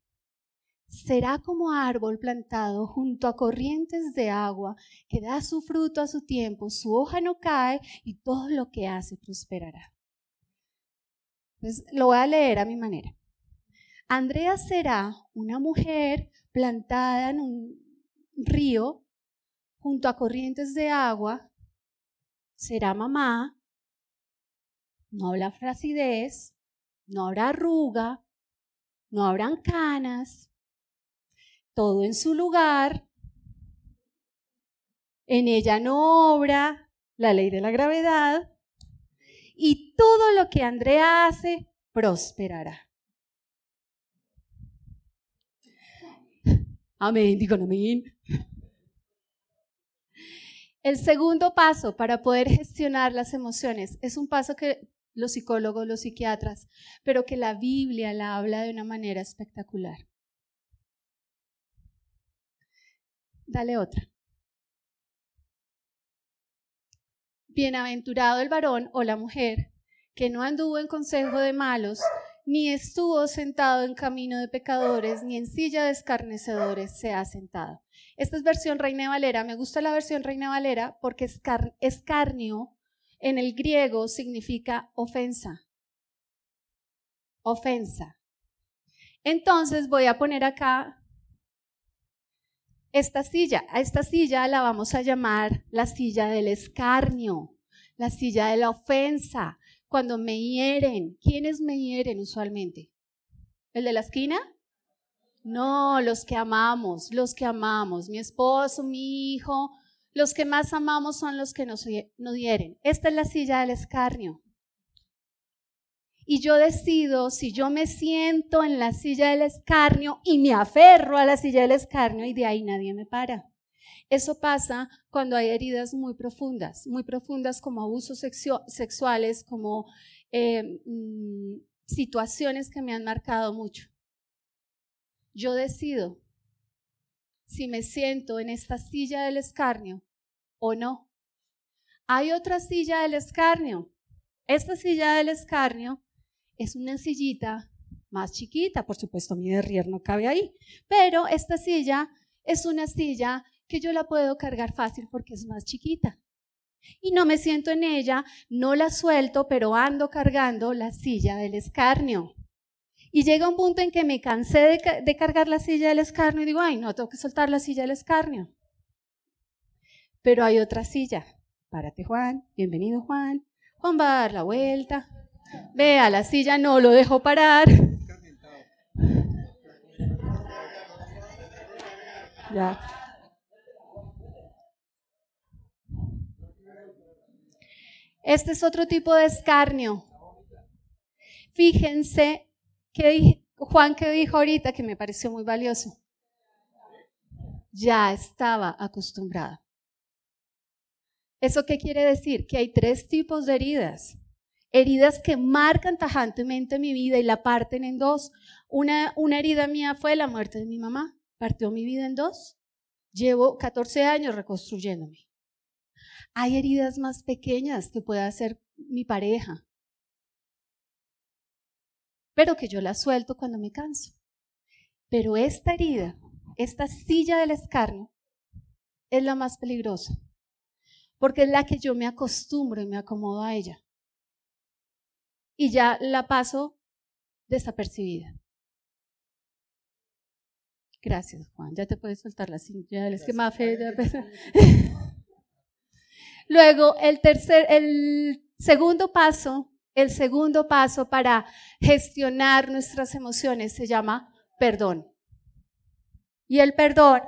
C: Será como árbol plantado junto a corrientes de agua que da su fruto a su tiempo, su hoja no cae y todo lo que hace prosperará. Entonces, lo voy a leer a mi manera. Andrea será una mujer plantada en un río junto a corrientes de agua, será mamá, no habrá flacidez, no habrá arruga, no habrán canas, todo en su lugar, en ella no obra la ley de la gravedad y todo lo que Andrea hace prosperará. Amén, digo amén. El segundo paso para poder gestionar las emociones es un paso que los psicólogos, los psiquiatras, pero que la Biblia la habla de una manera espectacular. Dale otra. Bienaventurado el varón o la mujer que no anduvo en consejo de malos, ni estuvo sentado en camino de pecadores, ni en silla de escarnecedores se ha sentado. Esta es versión Reina Valera. Me gusta la versión Reina Valera porque escarnio en el griego significa ofensa. Ofensa. Entonces voy a poner acá esta silla. A esta silla la vamos a llamar la silla del escarnio, la silla de la ofensa. Cuando me hieren, ¿quiénes me hieren usualmente? ¿El de la esquina? No, los que amamos, los que amamos, mi esposo, mi hijo, los que más amamos son los que nos, nos hieren. Esta es la silla del escarnio. Y yo decido si yo me siento en la silla del escarnio y me aferro a la silla del escarnio y de ahí nadie me para. Eso pasa cuando hay heridas muy profundas, muy profundas como abusos sexuales, como eh, mm, situaciones que me han marcado mucho. Yo decido si me siento en esta silla del escarnio o no. Hay otra silla del escarnio. Esta silla del escarnio es una sillita más chiquita, por supuesto mi derrier no cabe ahí, pero esta silla es una silla que yo la puedo cargar fácil porque es más chiquita. Y no me siento en ella, no la suelto, pero ando cargando la silla del escarnio. Y llega un punto en que me cansé de, cargar la silla del escarnio y digo, ay, no, tengo que soltar la silla del escarnio. Pero hay otra silla. Párate, Juan. Bienvenido, Juan. Juan va a dar la vuelta. Vea, la silla no lo dejo parar. Ya. Este es otro tipo de escarnio. Fíjense que Juan que dijo ahorita que me pareció muy valioso. Ya estaba acostumbrada. ¿Eso qué quiere decir? Que hay tres tipos de heridas. Heridas que marcan tajantemente mi vida y la parten en dos. Una, una herida mía fue la muerte de mi mamá. Partió mi vida en dos. Llevo 14 años reconstruyéndome. Hay heridas más pequeñas que pueda hacer mi pareja, pero que yo la suelto cuando me canso. Pero esta herida, esta silla del escarnio, es la más peligrosa, porque es la que yo me acostumbro y me acomodo a ella. Y ya la paso desapercibida. Gracias, Juan. Ya te puedes soltar la silla del esquema fe. Luego, el tercer, el segundo paso el segundo paso para gestionar nuestras emociones se llama perdón. Y el perdón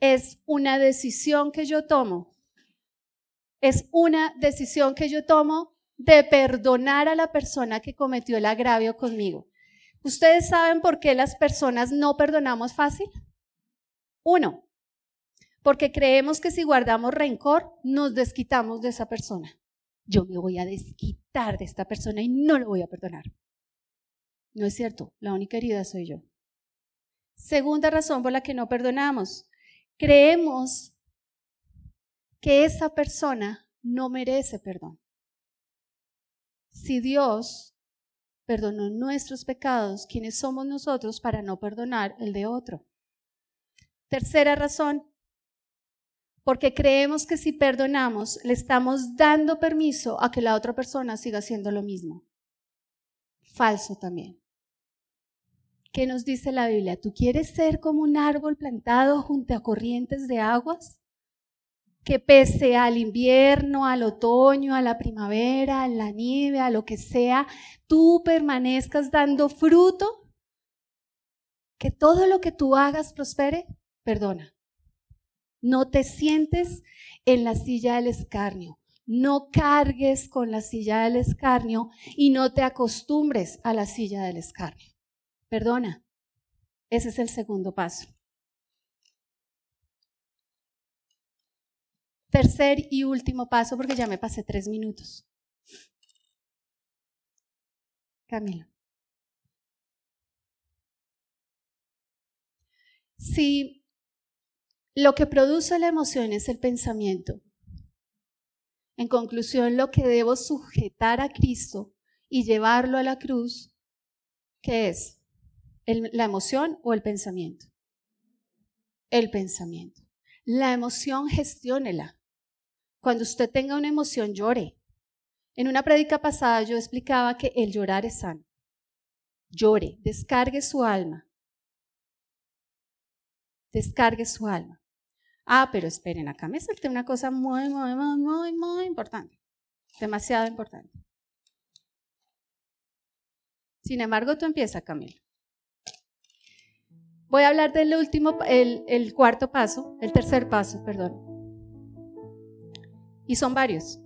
C: es una decisión que yo tomo. Es una decisión que yo tomo de perdonar a la persona que cometió el agravio conmigo. ¿Ustedes saben por qué las personas no perdonamos fácil? Uno, porque creemos que si guardamos rencor, nos desquitamos de esa persona yo me voy a desquitar de esta persona y no lo voy a perdonar. No es cierto, la única herida soy yo. Segunda razón por la que no perdonamos. Creemos que esa persona no merece perdón. Si Dios perdonó nuestros pecados, ¿quiénes somos nosotros para no perdonar el de otro? Tercera razón, porque creemos que si perdonamos, le estamos dando permiso a que la otra persona siga haciendo lo mismo. Falso también. ¿Qué nos dice la Biblia? ¿Tú quieres ser como un árbol plantado junto a corrientes de aguas? Que pese al invierno, al otoño, a la primavera, a la nieve, a lo que sea, tú permanezcas dando fruto. Que todo lo que tú hagas prospere. Perdona. No te sientes en la silla del escarnio. No cargues con la silla del escarnio y no te acostumbres a la silla del escarnio. Perdona. Ese es el segundo paso. Tercer y último paso, porque ya me pasé tres minutos. Camilo. Si lo que produce la emoción es el pensamiento, en conclusión, lo que debo sujetar a Cristo y llevarlo a la cruz, ¿qué es? ¿La emoción o el pensamiento? El pensamiento. La emoción, gestiónela. Cuando usted tenga una emoción, llore. En una prédica pasada yo explicaba que el llorar es sano. Llore, descargue su alma. Descargue su alma. Ah, pero esperen, acá me salté una cosa muy, muy, muy, muy, muy importante. Demasiado importante. Sin embargo, tú empieza, Camilo. Voy a hablar del último, el, el cuarto paso, el tercer paso, perdón. Y son varios.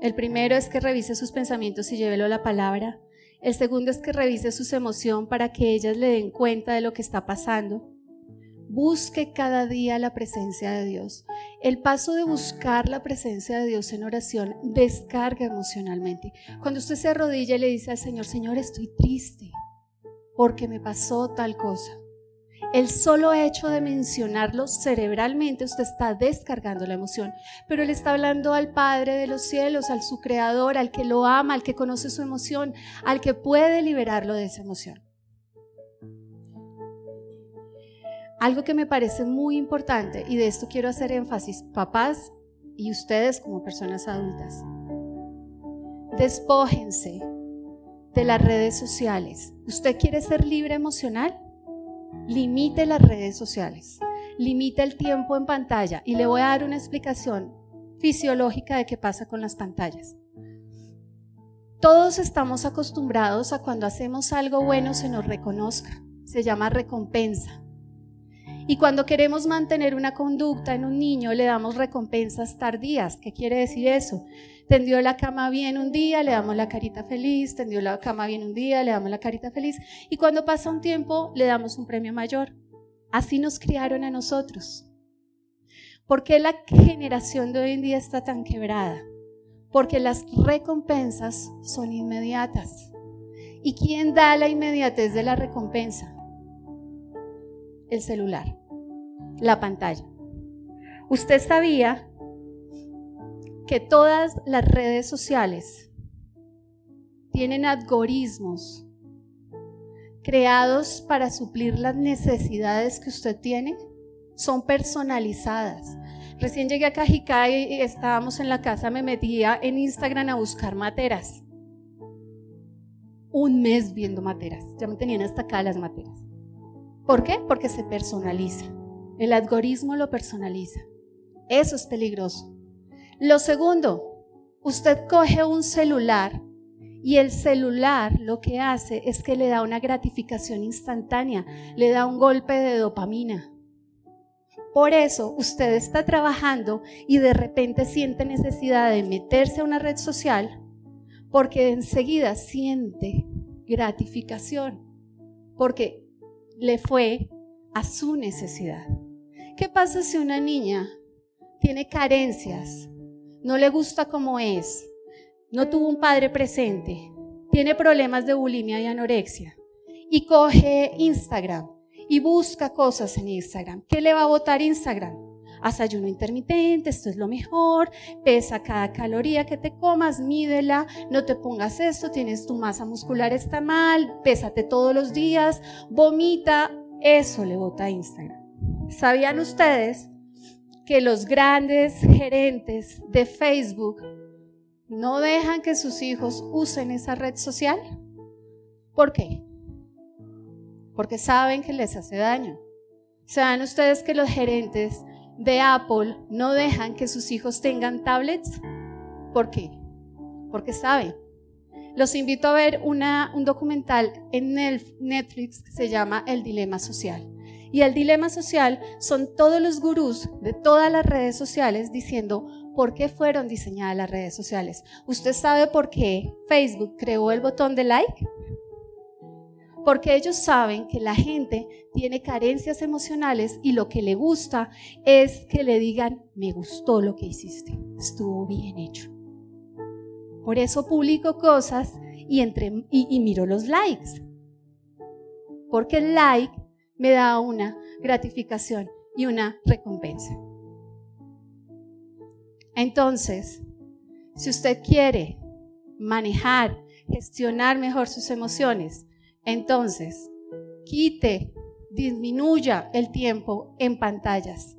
C: El primero es que revise sus pensamientos y llévelo a la palabra. El segundo es que revise sus emociones para que ellas le den cuenta de lo que está pasando. Busque cada día la presencia de Dios. El paso de buscar la presencia de Dios en oración descarga emocionalmente. Cuando usted se arrodilla y le dice al Señor, Señor, estoy triste porque me pasó tal cosa. El solo hecho de mencionarlo cerebralmente, usted está descargando la emoción, pero él está hablando al Padre de los cielos, al su Creador, al que lo ama, al que conoce su emoción, al que puede liberarlo de esa emoción. Algo que me parece muy importante, y de esto quiero hacer énfasis, papás y ustedes como personas adultas, despójense de las redes sociales. ¿Usted quiere ser libre emocional? Limite las redes sociales, limite el tiempo en pantalla y le voy a dar una explicación fisiológica de qué pasa con las pantallas. Todos estamos acostumbrados a cuando hacemos algo bueno se nos reconozca, se llama recompensa. Y cuando queremos mantener una conducta en un niño, le damos recompensas tardías. ¿Qué quiere decir eso? Tendió la cama bien un día, le damos la carita feliz, tendió la cama bien un día, le damos la carita feliz. Y cuando pasa un tiempo, le damos un premio mayor. Así nos criaron a nosotros. ¿Por qué la generación de hoy en día está tan quebrada? Porque las recompensas son inmediatas. ¿Y quién da la inmediatez de la recompensa? El celular, la pantalla. Usted sabía que todas las redes sociales tienen algoritmos creados para suplir las necesidades que usted tiene, son personalizadas. Recién llegué a Cajicá y estábamos en la casa, me metía en Instagram a buscar materas. Un mes viendo materas, ya me tenían hasta acá las materas. ¿Por qué? Porque se personaliza. El algoritmo lo personaliza. Eso es peligroso. Lo segundo, usted coge un celular y el celular lo que hace es que le da una gratificación instantánea, le da un golpe de dopamina. Por eso usted está trabajando y de repente siente necesidad de meterse a una red social porque enseguida siente gratificación. Porque le fue a su necesidad. ¿Qué pasa si una niña tiene carencias, no le gusta como es, no tuvo un padre presente, tiene problemas de bulimia y anorexia y coge Instagram y busca cosas en Instagram? ¿Qué le va a votar Instagram? Haz intermitente, esto es lo mejor, pesa cada caloría que te comas, mídela, no te pongas esto, tienes tu masa muscular está mal, pésate todos los días, vomita, eso le vota a Instagram. ¿Sabían ustedes que los grandes gerentes de Facebook no dejan que sus hijos usen esa red social. ¿Por qué? Porque saben que les hace daño. ¿Saben ustedes que los gerentes de Apple no dejan que sus hijos tengan tablets? ¿Por qué? Porque saben. Los invito a ver un documental en Netflix que se llama El Dilema Social. Y el dilema social son todos los gurús de todas las redes sociales diciendo por qué fueron diseñadas las redes sociales. ¿Usted sabe por qué Facebook creó el botón de like? Porque ellos saben que la gente tiene carencias emocionales y lo que le gusta es que le digan, me gustó lo que hiciste, estuvo bien hecho. Por eso publico cosas y, entre, y, y miro los likes. Porque el like me da una gratificación y una recompensa. Entonces, si usted quiere manejar, gestionar mejor sus emociones, entonces quite, disminuya el tiempo en pantallas.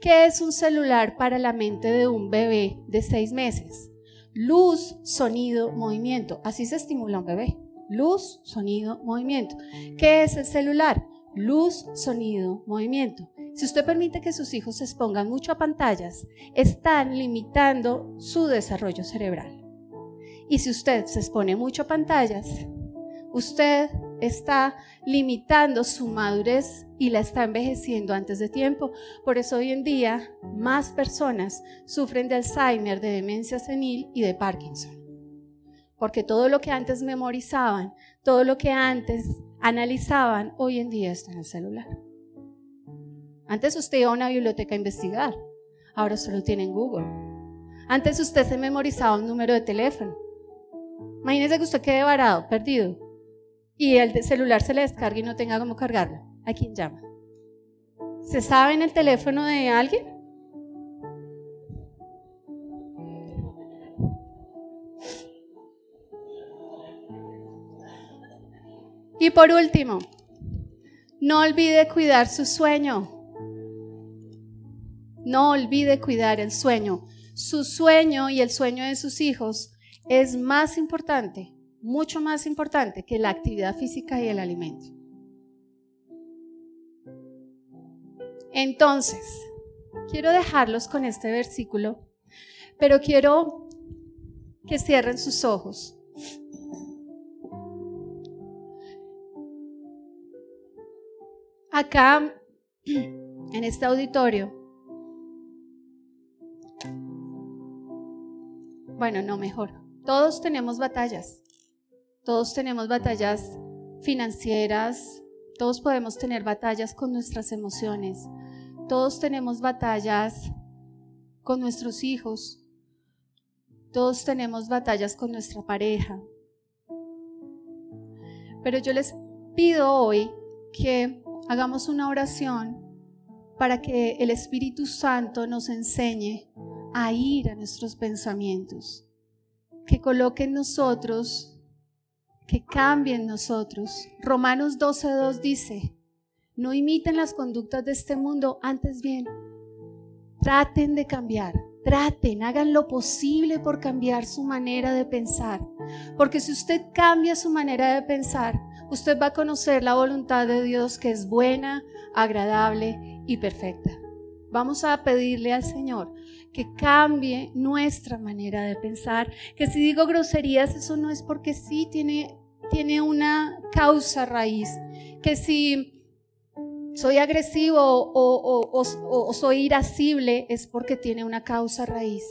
C: ¿Qué es un celular para la mente de un bebé de seis meses? Luz, sonido, movimiento. Así se estimula un bebé. Luz, sonido, movimiento. ¿Qué es el celular? luz, sonido, movimiento. Si usted permite que sus hijos se expongan mucho a pantallas, están limitando su desarrollo cerebral. Y si usted se expone mucho a pantallas, usted está limitando su madurez y la está envejeciendo antes de tiempo. Por eso hoy en día más personas sufren de Alzheimer, de demencia senil y de Parkinson. Porque todo lo que antes memorizaban, todo lo que antes analizaban, hoy en día está en el celular. Antes usted iba a una biblioteca a investigar, ahora solo tiene en Google. Antes usted se memorizaba un número de teléfono. Imagínese que usted quede varado, perdido, y el celular se le descargue y no tenga cómo cargarlo. ¿A quién llama? ¿Se sabe en el teléfono de alguien? Y por último, no olvide cuidar su sueño. No olvide cuidar el sueño. Su sueño y el sueño de sus hijos es más importante, mucho más importante que la actividad física y el alimento. Entonces, quiero dejarlos con este versículo, pero quiero que cierren sus ojos. Acá en este auditorio, bueno, no mejor, todos tenemos batallas, todos tenemos batallas financieras, todos podemos tener batallas con nuestras emociones, todos tenemos batallas con nuestros hijos, todos tenemos batallas con nuestra pareja. Pero yo les pido hoy que hagamos una oración para que el Espíritu Santo nos enseñe a ir a nuestros pensamientos, que coloque en nosotros, que cambie en nosotros. Romanos 12.2 dice, no imiten las conductas de este mundo, antes bien, traten de cambiar, traten, hagan lo posible por cambiar su manera de pensar, porque si usted cambia su manera de pensar, usted va a conocer la voluntad de Dios que es buena, agradable y perfecta. Vamos a pedirle al Señor que cambie nuestra manera de pensar, que si digo groserías, eso no es porque sí tiene, tiene una causa raíz, que si soy agresivo o, o soy irascible es porque tiene una causa raíz.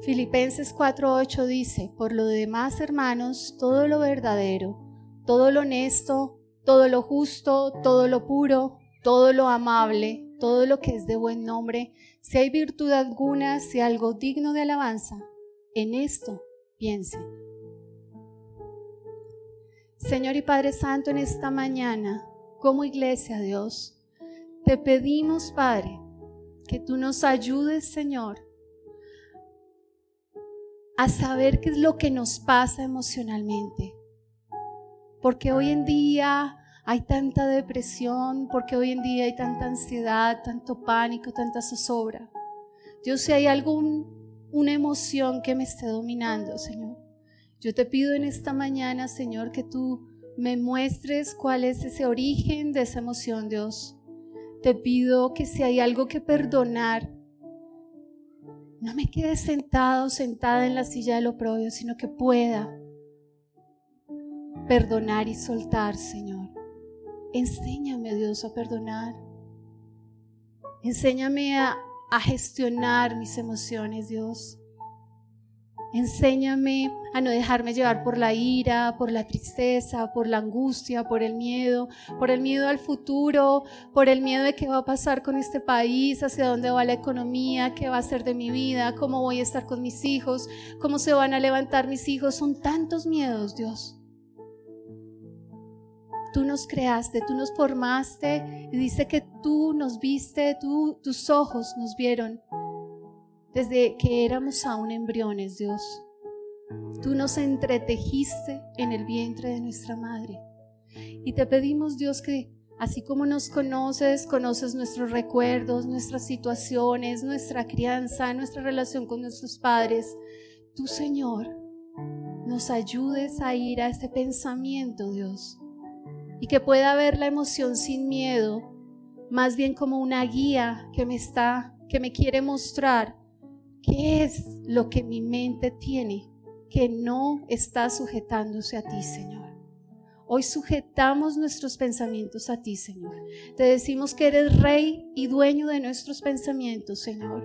C: Filipenses 4:8 dice, por lo demás, hermanos, todo lo verdadero, todo lo honesto, todo lo justo, todo lo puro, todo lo amable, todo lo que es de buen nombre, si hay virtud alguna, si algo digno de alabanza, en esto piense. Señor y Padre Santo, en esta mañana, como iglesia, Dios, te pedimos, Padre, que tú nos ayudes, Señor, a saber qué es lo que nos pasa emocionalmente porque hoy en día hay tanta depresión, porque hoy en día hay tanta ansiedad, tanto pánico, tanta zozobra. Dios, si hay algún una emoción que me esté dominando, Señor. Yo te pido en esta mañana, Señor, que tú me muestres cuál es ese origen de esa emoción, Dios. Te pido que si hay algo que perdonar, no me quede sentado, sentada en la silla del oprobio, sino que pueda perdonar y soltar, Señor. Enséñame, Dios, a perdonar. Enséñame a, gestionar mis emociones, Dios. Enséñame a no dejarme llevar por la ira, por la tristeza, por la angustia, por el miedo, por el miedo al futuro, por el miedo de qué va a pasar con este país, hacia dónde va la economía, qué va a ser de mi vida, cómo voy a estar con mis hijos, cómo se van a levantar mis hijos. Son tantos miedos, Dios. Tú nos creaste, tú nos formaste y dice que tú nos viste, tú, tus ojos nos vieron desde que éramos aún embriones, Dios. Tú nos entretejiste en el vientre de nuestra madre. Y te pedimos, Dios, que así como nos conoces, conoces nuestros recuerdos, nuestras situaciones, nuestra crianza, nuestra relación con nuestros padres, tú, Señor, nos ayudes a ir a ese pensamiento, Dios, y que pueda ver la emoción sin miedo, más bien como una guía que me está, que me quiere mostrar ¿Qué es lo que mi mente tiene que no está sujetándose a ti, Señor? Hoy sujetamos nuestros pensamientos a ti, Señor. Te decimos que eres rey y dueño de nuestros pensamientos, Señor.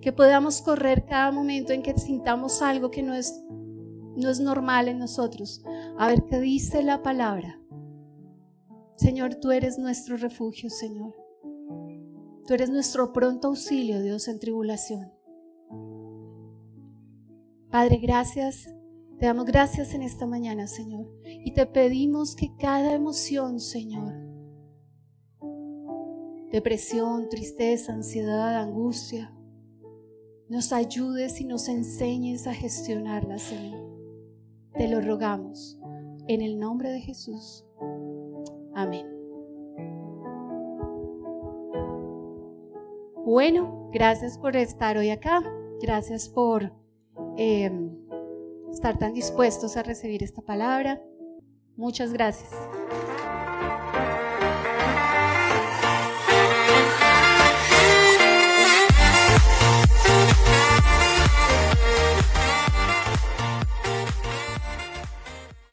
C: Que podamos correr cada momento en que sintamos algo que no es, no es normal en nosotros. A ver qué dice la palabra. Señor, tú eres nuestro refugio, Señor. Tú eres nuestro pronto auxilio, Dios, en tribulación. Padre, gracias. Te damos gracias en esta mañana, Señor. Y te pedimos que cada emoción, Señor, depresión, tristeza, ansiedad, angustia, nos ayudes y nos enseñes a gestionarla, Señor. Te lo rogamos en el nombre de Jesús. Amén. Bueno, gracias por estar hoy acá. Gracias por Em, estar tan dispuestos a recibir esta palabra. Muchas gracias.